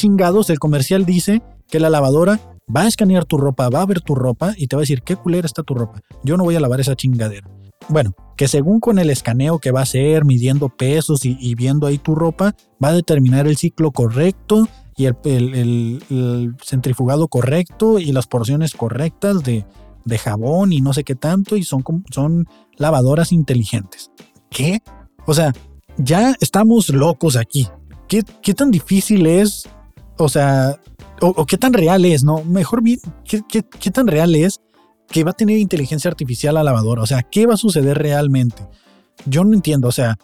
Speaker 1: chingados el comercial dice que la lavadora va a escanear tu ropa, va a ver tu ropa y te va a decir qué culera está tu ropa. Yo no voy a lavar esa chingadera. Bueno, que según con el escaneo que va a hacer, midiendo pesos y, viendo ahí tu ropa, va a determinar el ciclo correcto y el, centrifugado correcto y las porciones correctas de, de jabón y no sé qué tanto y son, son lavadoras inteligentes. ¿Qué? O sea, ya estamos locos aquí. ¿Qué, qué tan difícil es? O sea, o, qué tan real es, ¿no? Mejor bien, ¿qué, qué, tan real es que va a tener inteligencia artificial la lavadora? O sea, ¿qué va a suceder realmente? Yo no entiendo, o sea,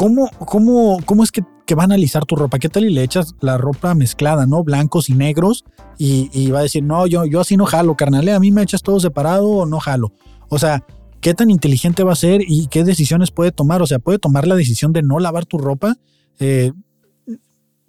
Speaker 1: ¿cómo, cómo, cómo es que, que va a analizar tu ropa? ¿Qué tal y le echas la ropa mezclada, ¿no? Blancos y negros y, va a decir, no, yo, yo así no jalo, carnal, ¿eh? a mí me echas todo separado o no jalo. O sea, ¿qué tan inteligente va a ser y qué decisiones puede tomar? O sea, puede tomar la decisión de no lavar tu ropa. Eh,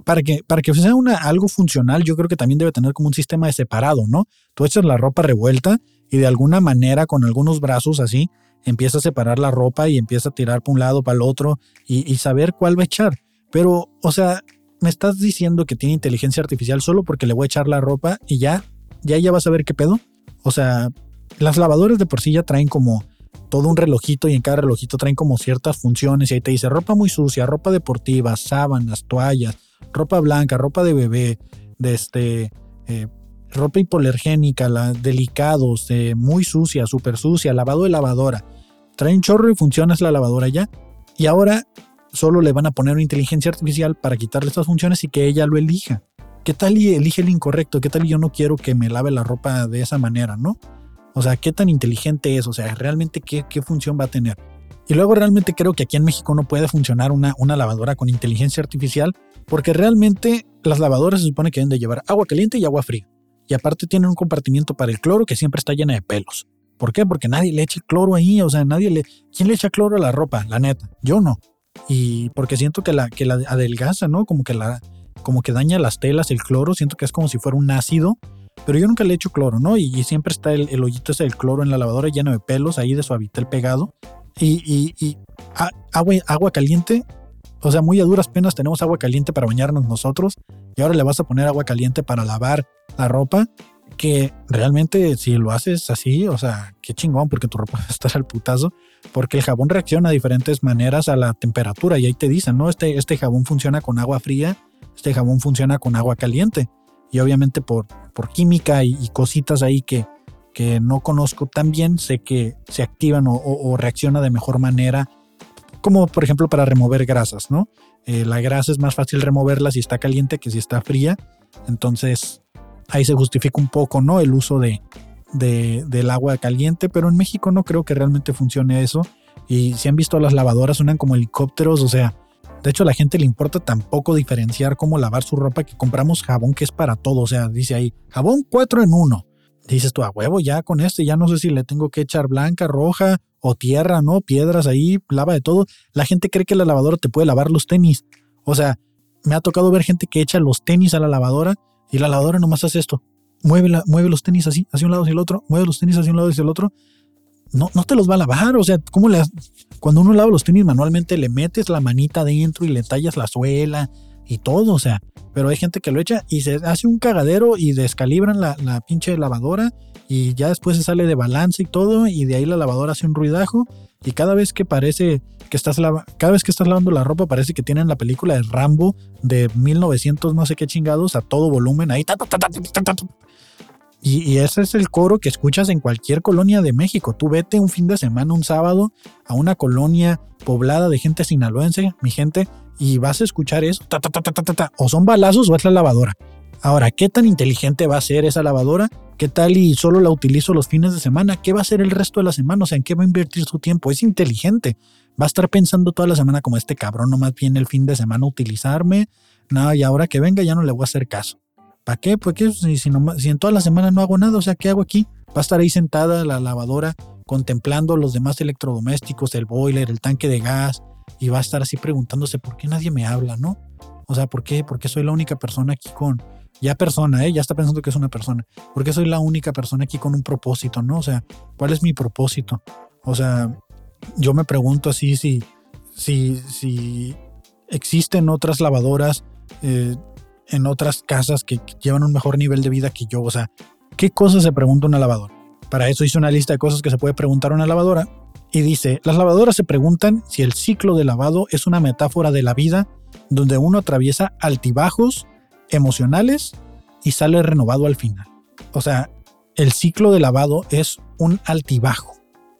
Speaker 1: para que, para que sea una, algo funcional, yo creo que también debe tener como un sistema de separado, ¿no? Tú echas la ropa revuelta y de alguna manera con algunos brazos así empieza a separar la ropa y empieza a tirar para un lado, para el otro y, saber cuál va a echar. Pero, o sea, me estás diciendo que tiene inteligencia artificial solo porque le voy a echar la ropa y ya, ya ya vas a ver qué pedo. O sea, las lavadoras de por sí ya traen como todo un relojito y en cada relojito traen como ciertas funciones y ahí te dice ropa muy sucia, ropa deportiva, sábanas, toallas, ropa blanca, ropa de bebé, de este, eh, ropa hipolergénica, la, delicados, muy sucia, súper sucia, lavado de lavadora. Traen chorro y funciona la lavadora ya. Y ahora solo le van a poner una inteligencia artificial para quitarle estas funciones y que ella lo elija. ¿Qué tal y elige el incorrecto? ¿Qué tal y yo no quiero que me lave la ropa de esa manera, no? O sea, ¿qué tan inteligente es? O sea, ¿realmente qué, qué función va a tener? Y luego realmente creo que aquí en México no puede funcionar una, una lavadora con inteligencia artificial porque realmente las lavadoras se supone que deben de llevar agua caliente y agua fría. Y aparte tienen un compartimiento para el cloro que siempre está llena de pelos. ¿Por qué? Porque nadie le echa cloro ahí, o sea, nadie le... ¿Quién le echa cloro a la ropa? La neta, yo no. Y porque siento que la, que la adelgaza, ¿no? Como que la... Como que daña las telas el cloro, siento que es como si fuera un ácido. Pero yo nunca le echo cloro, ¿no? Y, siempre está el, hoyito ese del cloro en la lavadora lleno de pelos ahí de suavitel pegado. Y, y, y agua, agua caliente o sea, muy a duras penas tenemos agua caliente para bañarnos nosotros y ahora le vas a poner agua caliente para lavar la ropa, que realmente si lo haces así, o sea, qué chingón porque tu ropa va a estar al putazo, porque el jabón reacciona de diferentes maneras a la temperatura y ahí te dicen, ¿no? Este, este jabón funciona con agua fría, este jabón funciona con agua caliente y obviamente por, por química y, cositas ahí que, que no conozco tan bien, sé que se activan o, reacciona de mejor manera como por ejemplo para remover grasas, ¿no? Eh, la grasa es más fácil removerla si está caliente que si está fría, entonces ahí se justifica un poco, ¿no? El uso de, del agua caliente, pero en México no creo que realmente funcione eso. Y si han visto las lavadoras, suenan como helicópteros, o sea, de hecho a la gente le importa tampoco diferenciar cómo lavar su ropa que compramos jabón que es para todo, o sea, dice ahí, jabón 4 en 1. Dices tú, a huevo, ya con este, ya no sé si le tengo que echar blanca, roja o tierra, ¿no? Piedras ahí, lava de todo. La gente cree que la lavadora te puede lavar los tenis. O sea, me ha tocado ver gente que echa los tenis a la lavadora y la lavadora nomás hace esto. Mueve, la, mueve los tenis así, hacia un lado hacia el otro, mueve los tenis hacia un lado hacia el otro. No, no te los va a lavar. O sea, ¿cómo le Cuando uno lava los tenis manualmente, le metes la manita adentro y le tallas la suela y todo. O sea, pero hay gente que lo echa y se hace un cagadero y descalibran la, la pinche lavadora y ya después se sale de balance y todo y de ahí la lavadora hace un ruidajo y cada vez que parece que estás cada vez que estás lavando la ropa parece que tienen la película de Rambo de 1900 no sé qué chingados a todo volumen ahí y, y, ese es el coro que escuchas en cualquier colonia de México. Tú vete un fin de semana, un sábado, a una colonia poblada de gente sinaloense, mi gente, y vas a escuchar eso. o son balazos o es la lavadora. Ahora, ¿qué tan inteligente va a ser esa lavadora? ¿Qué tal y solo la utilizo los fines de semana? ¿Qué va a hacer el resto de la semana? O sea, ¿en qué va a invertir su tiempo? Es inteligente. Va a estar pensando toda la semana como este cabrón nomás viene el fin de semana a utilizarme. No, y ahora que venga ya no le voy a hacer caso. ¿Para qué? Pues qué, si, si, si en toda la semana no hago nada, o sea, ¿qué hago aquí? Va a estar ahí sentada la lavadora contemplando los demás electrodomésticos, el boiler, el tanque de gas, y va a estar así preguntándose por qué nadie me habla, ¿no? O sea, ¿por qué? Porque soy la única persona aquí con, ya persona, ¿eh? ya está pensando que es una persona. Porque soy la única persona aquí con un propósito, ¿no? O sea, ¿cuál es mi propósito? O sea, yo me pregunto así si, si, si existen otras lavadoras eh, en otras casas que llevan un mejor nivel de vida que yo. O sea, ¿qué cosas se pregunta una lavadora? Para eso hice una lista de cosas que se puede preguntar una lavadora. Y dice, las lavadoras se preguntan si el ciclo de lavado es una metáfora de la vida donde uno atraviesa altibajos emocionales y sale renovado al final. O sea, el ciclo de lavado es un altibajo.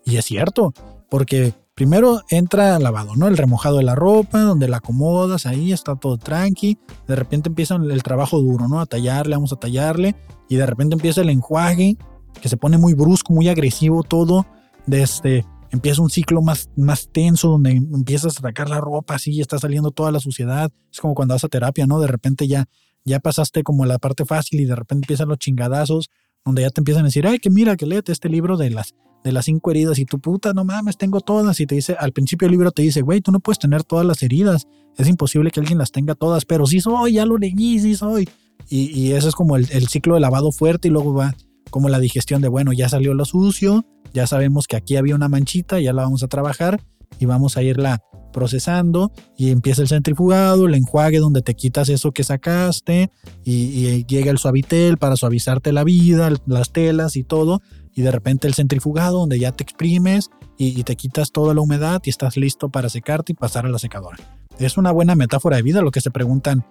Speaker 1: Y es cierto, porque primero entra lavado, ¿no? El remojado de la ropa, donde la acomodas, ahí está todo tranqui. De repente empieza el trabajo duro, ¿no? A tallarle, vamos a tallarle. Y de repente empieza el enjuague, que se pone muy brusco, muy agresivo todo. Desde, este, empieza un ciclo más, más tenso, donde empiezas a sacar la ropa así, está saliendo toda la suciedad. Es como cuando vas a terapia, ¿no? De repente ya, ya pasaste como la parte fácil y de repente empiezan los chingadazos, donde ya te empiezan a decir, ay, que mira, que léete este libro de las de las cinco heridas y tu puta, no mames, tengo todas. Y te dice, al principio del libro te dice, güey, tú no puedes tener todas las heridas. Es imposible que alguien las tenga todas, pero sí soy, ya lo leí, sí soy. Y, y eso es como el, el, ciclo de lavado fuerte y luego va como la digestión de, bueno, ya salió lo sucio, ya sabemos que aquí había una manchita, ya la vamos a trabajar y vamos a irla procesando y empieza el centrifugado, el enjuague donde te quitas eso que sacaste y, y llega el suavitel para suavizarte la vida, las telas y todo y de repente el centrifugado donde ya te exprimes y, te quitas toda la humedad y estás listo para secarte y pasar a la secadora. Es una buena metáfora de vida lo que se preguntan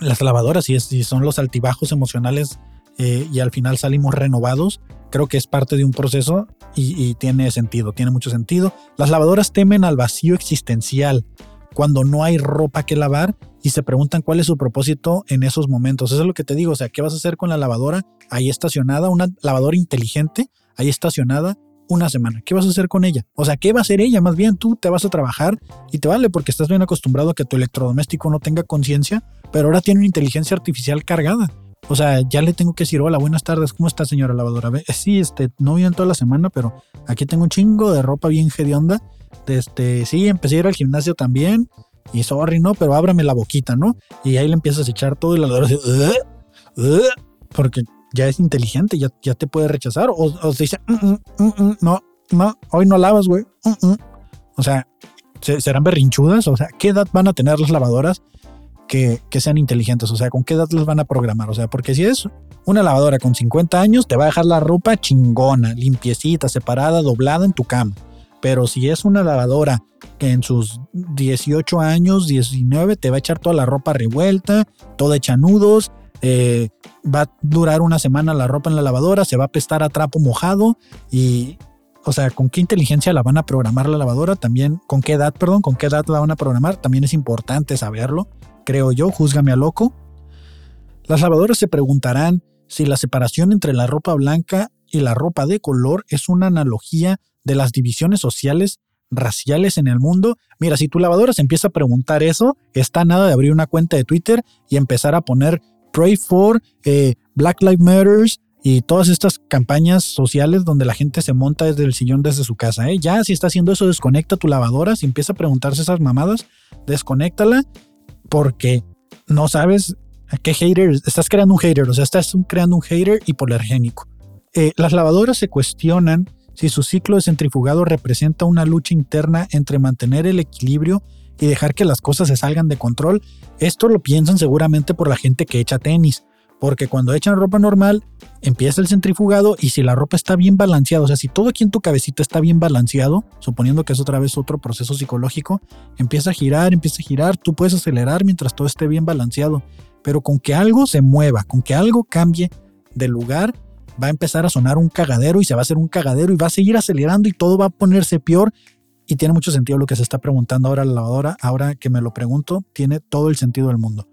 Speaker 1: las lavadoras si, si son los altibajos emocionales eh, y al final salimos renovados. Creo que es parte de un proceso y tiene sentido, tiene mucho sentido. Las lavadoras temen al vacío existencial cuando no hay ropa que lavar y se preguntan cuál es su propósito en esos momentos. Eso es lo que te digo, o sea, ¿qué vas a hacer con la lavadora ahí estacionada, una lavadora inteligente ahí estacionada una semana? ¿Qué vas a hacer con ella? O sea, ¿qué va a hacer ella? Más bien tú te vas a trabajar y te vale porque estás bien acostumbrado a que tu electrodoméstico no tenga conciencia, pero ahora tiene una inteligencia artificial cargada. O sea, ya le tengo que decir, hola, buenas tardes, ¿cómo está señora lavadora? Sí, este, no en toda la semana, pero aquí tengo un chingo de ropa bien hedionda. Este, sí, empecé a ir al gimnasio también y sorry, ¿no? Pero ábrame la boquita, ¿no? Y ahí le empiezas a echar todo y la dice, porque ya es inteligente, ya, te puede rechazar. O, te dice, mm, mm, mm, no, no, hoy no lavas, güey. O sea, ¿serán berrinchudas? O sea, ¿qué edad van a tener las lavadoras que, que, sean inteligentes? O sea, ¿con qué edad las van a programar? O sea, porque si es una lavadora con 50 años, te va a dejar la ropa chingona, limpiecita, separada, doblada en tu cama. Pero si es una lavadora que en sus 18 años, 19, te va a echar toda la ropa revuelta, toda hecha nudos, eh, va a durar una semana la ropa en la lavadora, se va a pestar a trapo mojado y, o sea, con qué inteligencia la van a programar la lavadora, también, con qué edad, perdón, con qué edad la van a programar, también es importante saberlo, creo yo, júzgame a loco. Las lavadoras se preguntarán si la separación entre la ropa blanca y la ropa de color es una analogía de las divisiones sociales raciales en el mundo. Mira, si tu lavadora se empieza a preguntar eso, está nada de abrir una cuenta de Twitter y empezar a poner Pray for eh, Black Lives Matters y todas estas campañas sociales donde la gente se monta desde el sillón desde su casa. ¿eh? Ya si está haciendo eso, desconecta tu lavadora. Si empieza a preguntarse esas mamadas, desconéctala porque no sabes a qué hater estás creando un hater. O sea, estás creando un hater hipoalergénico. Eh, las lavadoras se cuestionan si su ciclo de centrifugado representa una lucha interna entre mantener el equilibrio y dejar que las cosas se salgan de control, esto lo piensan seguramente por la gente que echa tenis, porque cuando echan ropa normal, empieza el centrifugado y si la ropa está bien balanceada, o sea, si todo aquí en tu cabecita está bien balanceado, suponiendo que es otra vez otro proceso psicológico, empieza a girar, empieza a girar, tú puedes acelerar mientras todo esté bien balanceado, pero con que algo se mueva, con que algo cambie de lugar, va a empezar a sonar un cagadero y se va a hacer un cagadero y va a seguir acelerando y todo va a ponerse peor. Y tiene mucho sentido lo que se está preguntando ahora la lavadora. Ahora que me lo pregunto, tiene todo el sentido del mundo.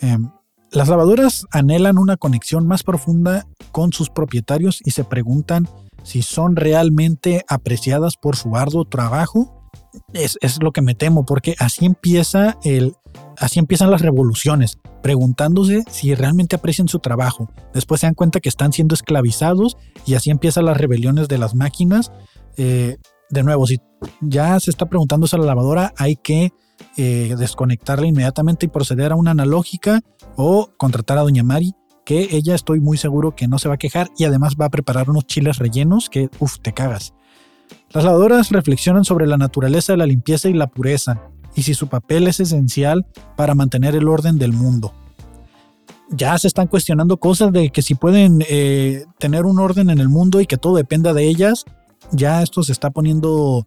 Speaker 1: Em, las lavadoras anhelan una conexión más profunda con sus propietarios y se preguntan si son realmente apreciadas por su arduo trabajo. Es, es lo que me temo, porque así empieza el, así empiezan las revoluciones preguntándose si realmente aprecian su trabajo. Después se dan cuenta que están siendo esclavizados y así empiezan las rebeliones de las máquinas. Eh, de nuevo, si ya se está preguntándose a la lavadora, hay que eh, desconectarla inmediatamente y proceder a una analógica o contratar a Doña Mari, que ella estoy muy seguro que no se va a quejar y además va a preparar unos chiles rellenos que, uff, te cagas. Las lavadoras reflexionan sobre la naturaleza de la limpieza y la pureza, y si su papel es esencial para mantener el orden del mundo. Ya se están cuestionando cosas de que si pueden eh, tener un orden en el mundo y que todo dependa de ellas. Ya esto se está poniendo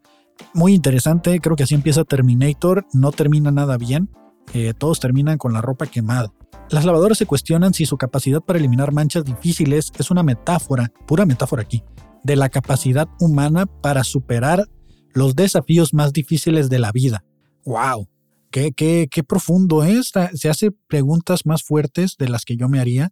Speaker 1: muy interesante. Creo que así empieza Terminator. No termina nada bien. Eh, todos terminan con la ropa quemada. Las lavadoras se cuestionan si su capacidad para eliminar manchas difíciles es una metáfora, pura metáfora aquí, de la capacidad humana para superar los desafíos más difíciles de la vida. ¡Wow! Qué, qué, qué profundo es. Se hace preguntas más fuertes de las que yo me haría.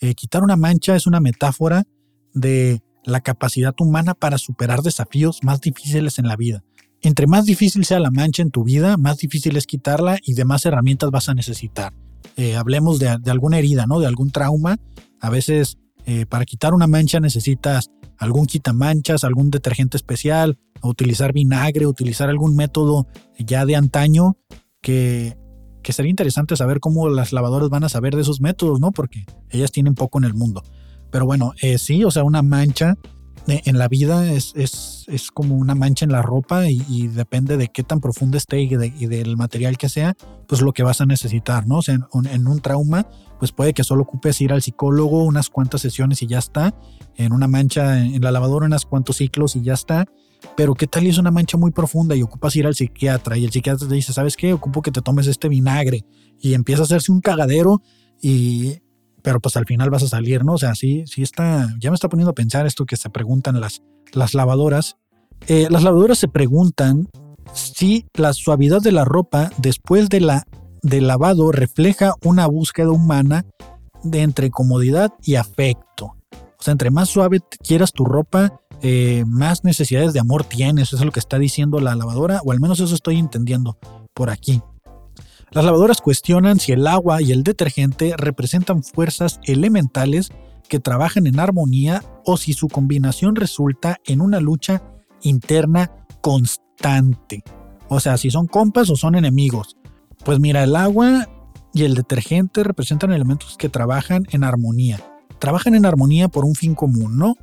Speaker 1: Eh, quitar una mancha es una metáfora de la capacidad humana para superar desafíos más difíciles en la vida. Entre más difícil sea la mancha en tu vida, más difícil es quitarla y de más herramientas vas a necesitar. Eh, hablemos de, alguna herida, ¿no? De algún trauma. A veces eh, para quitar una mancha necesitas algún quitamanchas, algún detergente especial, utilizar vinagre, utilizar algún método ya de antaño que, que sería interesante saber cómo las lavadoras van a saber de esos métodos, ¿no? Porque ellas tienen poco en el mundo. Pero bueno, eh, sí, o sea, una mancha en la vida es, es, es, como una mancha en la ropa y, depende de qué tan profundo esté y, del material que sea, pues lo que vas a necesitar, ¿no? O sea, en, un trauma, pues puede que solo ocupes ir al psicólogo unas cuantas sesiones y ya está. En una mancha en la lavadora unas cuantos ciclos y ya está. Pero qué tal es una mancha muy profunda y ocupas ir al psiquiatra y el psiquiatra te dice, ¿sabes qué? Ocupo que te tomes este vinagre y empieza a hacerse un cagadero y pero pues al final vas a salir, ¿no? O sea, sí, sí está, ya me está poniendo a pensar esto que se preguntan las, las lavadoras. Eh, las lavadoras se preguntan si la suavidad de la ropa después de la, del lavado refleja una búsqueda humana de entre comodidad y afecto. O sea, entre más suave quieras tu ropa, eh, más necesidades de amor tienes. Eso es lo que está diciendo la lavadora, o al menos eso estoy entendiendo por aquí. Las lavadoras cuestionan si el agua y el detergente representan fuerzas elementales que trabajan en armonía o si su combinación resulta en una lucha interna constante. O sea, si son compas o son enemigos. Pues mira, el agua y el detergente representan elementos que trabajan en armonía. Trabajan en armonía por un fin común, ¿no?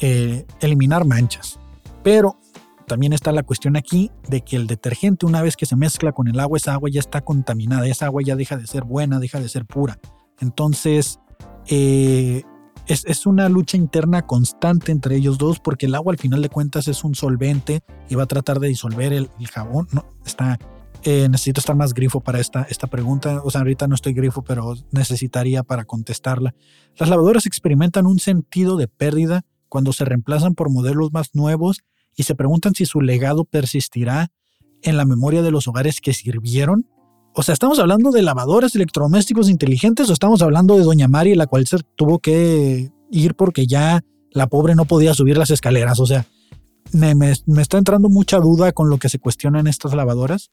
Speaker 1: Eh, eliminar manchas. Pero también está la cuestión aquí de que el detergente una vez que se mezcla con el agua, esa agua ya está contaminada, esa agua ya deja de ser buena, deja de ser pura. Entonces, eh, es, una lucha interna constante entre ellos dos porque el agua al final de cuentas es un solvente y va a tratar de disolver el, jabón. No, está, eh, necesito estar más grifo para esta, esta pregunta. O sea, ahorita no estoy grifo, pero necesitaría para contestarla. Las lavadoras experimentan un sentido de pérdida cuando se reemplazan por modelos más nuevos y se preguntan si su legado persistirá en la memoria de los hogares que sirvieron. O sea, ¿estamos hablando de lavadoras electrodomésticos inteligentes o estamos hablando de Doña Mari, la cual se tuvo que ir porque ya la pobre no podía subir las escaleras? O sea, me, me, está entrando mucha duda con lo que se cuestionan estas lavadoras.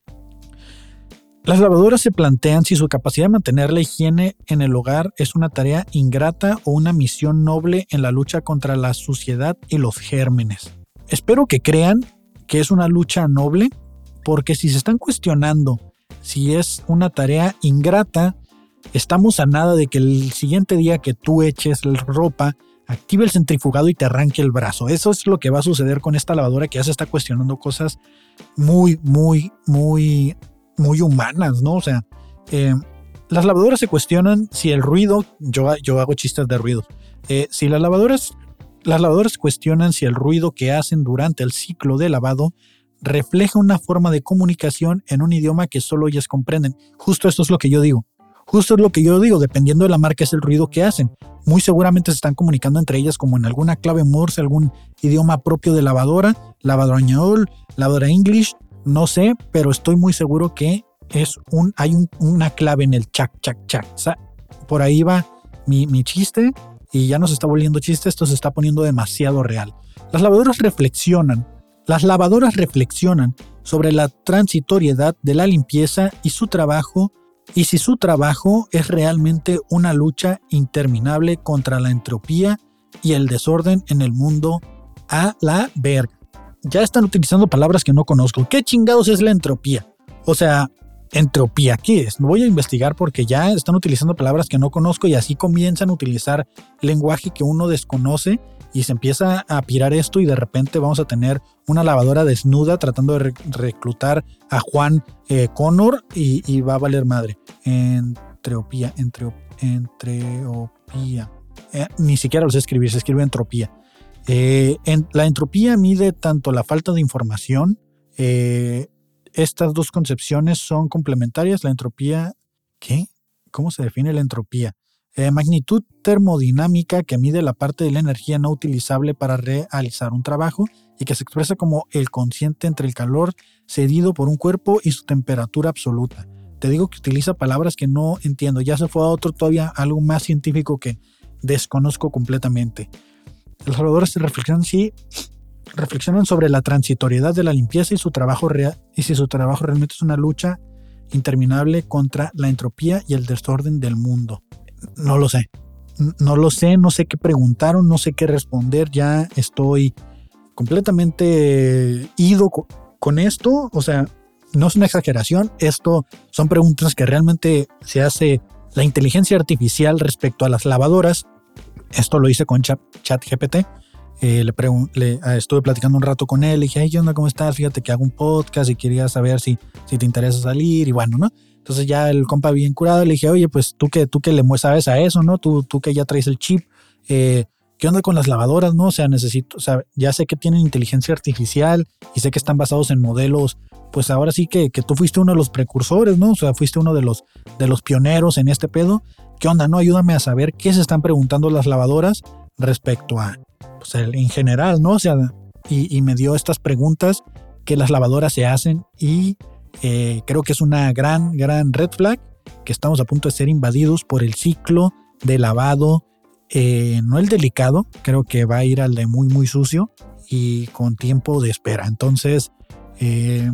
Speaker 1: Las lavadoras se plantean si su capacidad de mantener la higiene en el hogar es una tarea ingrata o una misión noble en la lucha contra la suciedad y los gérmenes. Espero que crean que es una lucha noble, porque si se están cuestionando si es una tarea ingrata, estamos a nada de que el siguiente día que tú eches la ropa, active el centrifugado y te arranque el brazo. Eso es lo que va a suceder con esta lavadora que ya se está cuestionando cosas muy, muy, muy, muy humanas, ¿no? O sea, eh, las lavadoras se cuestionan si el ruido, yo, yo hago chistes de ruido, eh, si las lavadoras las lavadoras cuestionan si el ruido que hacen durante el ciclo de lavado refleja una forma de comunicación en un idioma que solo ellas comprenden. Justo esto es lo que yo digo. Justo es lo que yo digo, dependiendo de la marca es el ruido que hacen. Muy seguramente se están comunicando entre ellas como en alguna clave Morse, algún idioma propio de lavadora, lavadora ñol, lavadora English, no sé, pero estoy muy seguro que es un, hay una clave en el chac, chac, chac. por ahí va mi, mi chiste y ya no se está volviendo chiste, esto se está poniendo demasiado real. Las lavadoras reflexionan, las lavadoras reflexionan sobre la transitoriedad de la limpieza y su trabajo y si su trabajo es realmente una lucha interminable contra la entropía y el desorden en el mundo a la verga. Ya están utilizando palabras que no conozco. ¿Qué chingados es la entropía? O sea, entropía. ¿Qué es? Voy a investigar porque ya están utilizando palabras que no conozco y así comienzan a utilizar lenguaje que uno desconoce y se empieza a pirar esto y de repente vamos a tener una lavadora desnuda tratando de reclutar a Juan eh, Connor y, va a valer madre. Entropía, entropía. Eh, ni siquiera lo sé escribir, se escribe entropía. Eh, la entropía mide tanto la falta de información, estas dos concepciones son complementarias. La entropía, ¿qué? ¿Cómo se define la entropía? Eh, magnitud termodinámica que mide la parte de la energía no utilizable para realizar un trabajo y que se expresa como el consciente entre el calor cedido por un cuerpo y su temperatura absoluta. Te digo que utiliza palabras que no entiendo. Ya se fue a otro todavía algo más científico que desconozco completamente. Los salvadores se reflexionan, sí, reflexionan sobre la transitoriedad de la limpieza y su trabajo real, y si su trabajo realmente es una lucha interminable contra la entropía y el desorden del mundo. No lo sé. No lo sé, no sé qué preguntaron, no sé qué responder. Ya estoy completamente ido con esto. O sea, no es una exageración. Esto son preguntas que realmente se hace la inteligencia artificial respecto a las lavadoras. Esto lo hice con ChatGPT. Eh, le, le ah, estuve platicando un rato con él. Le dije, hey, ¿qué onda? ¿Cómo estás? Fíjate que hago un podcast y quería saber si, si te interesa salir. Y bueno, ¿no? Entonces ya el compa bien curado le dije, oye, pues tú que, tú que le sabes a eso, ¿no? Tú, tú que ya traes el chip, eh, ¿qué onda con las lavadoras, no? O sea, necesito, o sea, ya sé que tienen inteligencia artificial y sé que están basados en modelos, pues ahora sí que, que tú fuiste uno de los precursores, ¿no? O sea, fuiste uno de los, de los pioneros en este pedo. ¿Qué onda, no? Ayúdame a saber qué se están preguntando las lavadoras respecto a, pues, en general, ¿no? O sea, y, y me dio estas preguntas que las lavadoras se hacen y eh, creo que es una gran, gran red flag que estamos a punto de ser invadidos por el ciclo de lavado, eh, no el delicado, creo que va a ir al de muy, muy sucio y con tiempo de espera. Entonces, eh,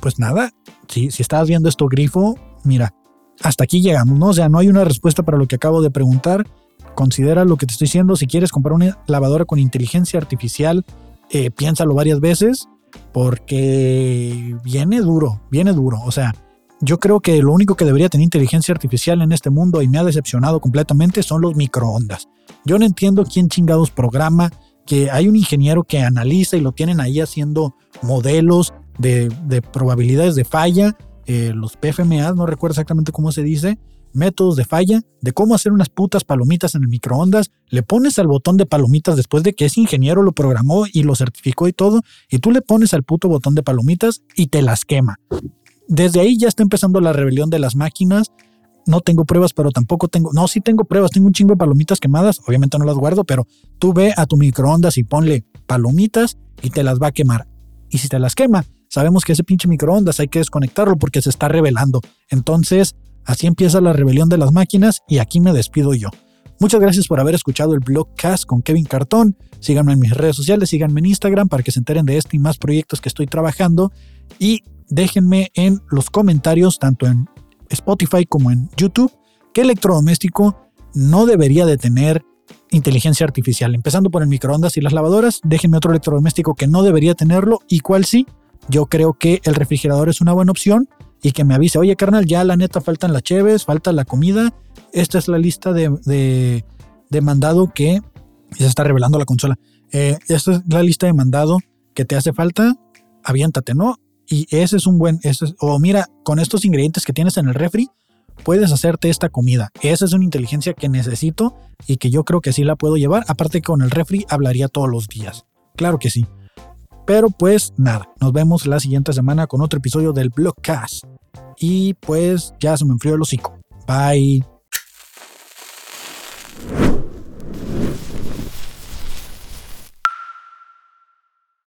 Speaker 1: pues nada, si, si estás viendo esto grifo, mira, hasta aquí llegamos, ¿no? O sea, no hay una respuesta para lo que acabo de preguntar. Considera lo que te estoy diciendo. Si quieres comprar una lavadora con inteligencia artificial, piénsalo varias veces porque viene duro, viene duro. O sea, yo creo que lo único que debería tener inteligencia artificial en este mundo y me ha decepcionado completamente son los microondas. Yo no entiendo quién chingados programa, que hay un ingeniero que analiza y lo tienen ahí haciendo modelos de, probabilidades de falla, eh, los PFMA, no recuerdo exactamente cómo se dice, métodos de falla, de cómo hacer unas putas palomitas en el microondas, le pones al botón de palomitas después de que ese ingeniero lo programó y lo certificó y todo, y tú le pones al puto botón de palomitas y te las quema. Desde ahí ya está empezando la rebelión de las máquinas. No tengo pruebas, pero tampoco tengo. No, sí tengo pruebas. Tengo un chingo de palomitas quemadas. Obviamente no las guardo, pero tú ve a tu microondas y ponle palomitas y te las va a quemar. Y si te las quema, sabemos que ese pinche microondas hay que desconectarlo porque se está revelando. Entonces, Así empieza la rebelión de las máquinas y aquí me despido yo. Muchas gracias por haber escuchado el Blogcast con Kevin Cartón. Síganme en mis redes sociales, síganme en Instagram para que se enteren de este y más proyectos que estoy trabajando. Y déjenme en los comentarios, tanto en Spotify como en YouTube, qué electrodoméstico no debería de tener inteligencia artificial. Empezando por el microondas y las lavadoras, déjenme otro electrodoméstico que no debería tenerlo y cuál sí. Yo creo que el refrigerador es una buena opción y que me avise, oye carnal, ya la neta faltan las cheves, falta la comida, esta es la lista de, mandado que se está revelando la consola. Eh, esta es la lista de mandado que te hace falta, aviéntate, ¿no? Y ese es un buen, o mira, con estos ingredientes que tienes en el refri, puedes hacerte esta comida. Esa es una inteligencia que necesito y que yo creo que sí la puedo llevar. Aparte con el refri hablaría todos los días. Claro que sí. Pero pues nada, nos vemos la siguiente semana con otro episodio del Blogcast. Y pues ya se me enfrió el hocico. Bye.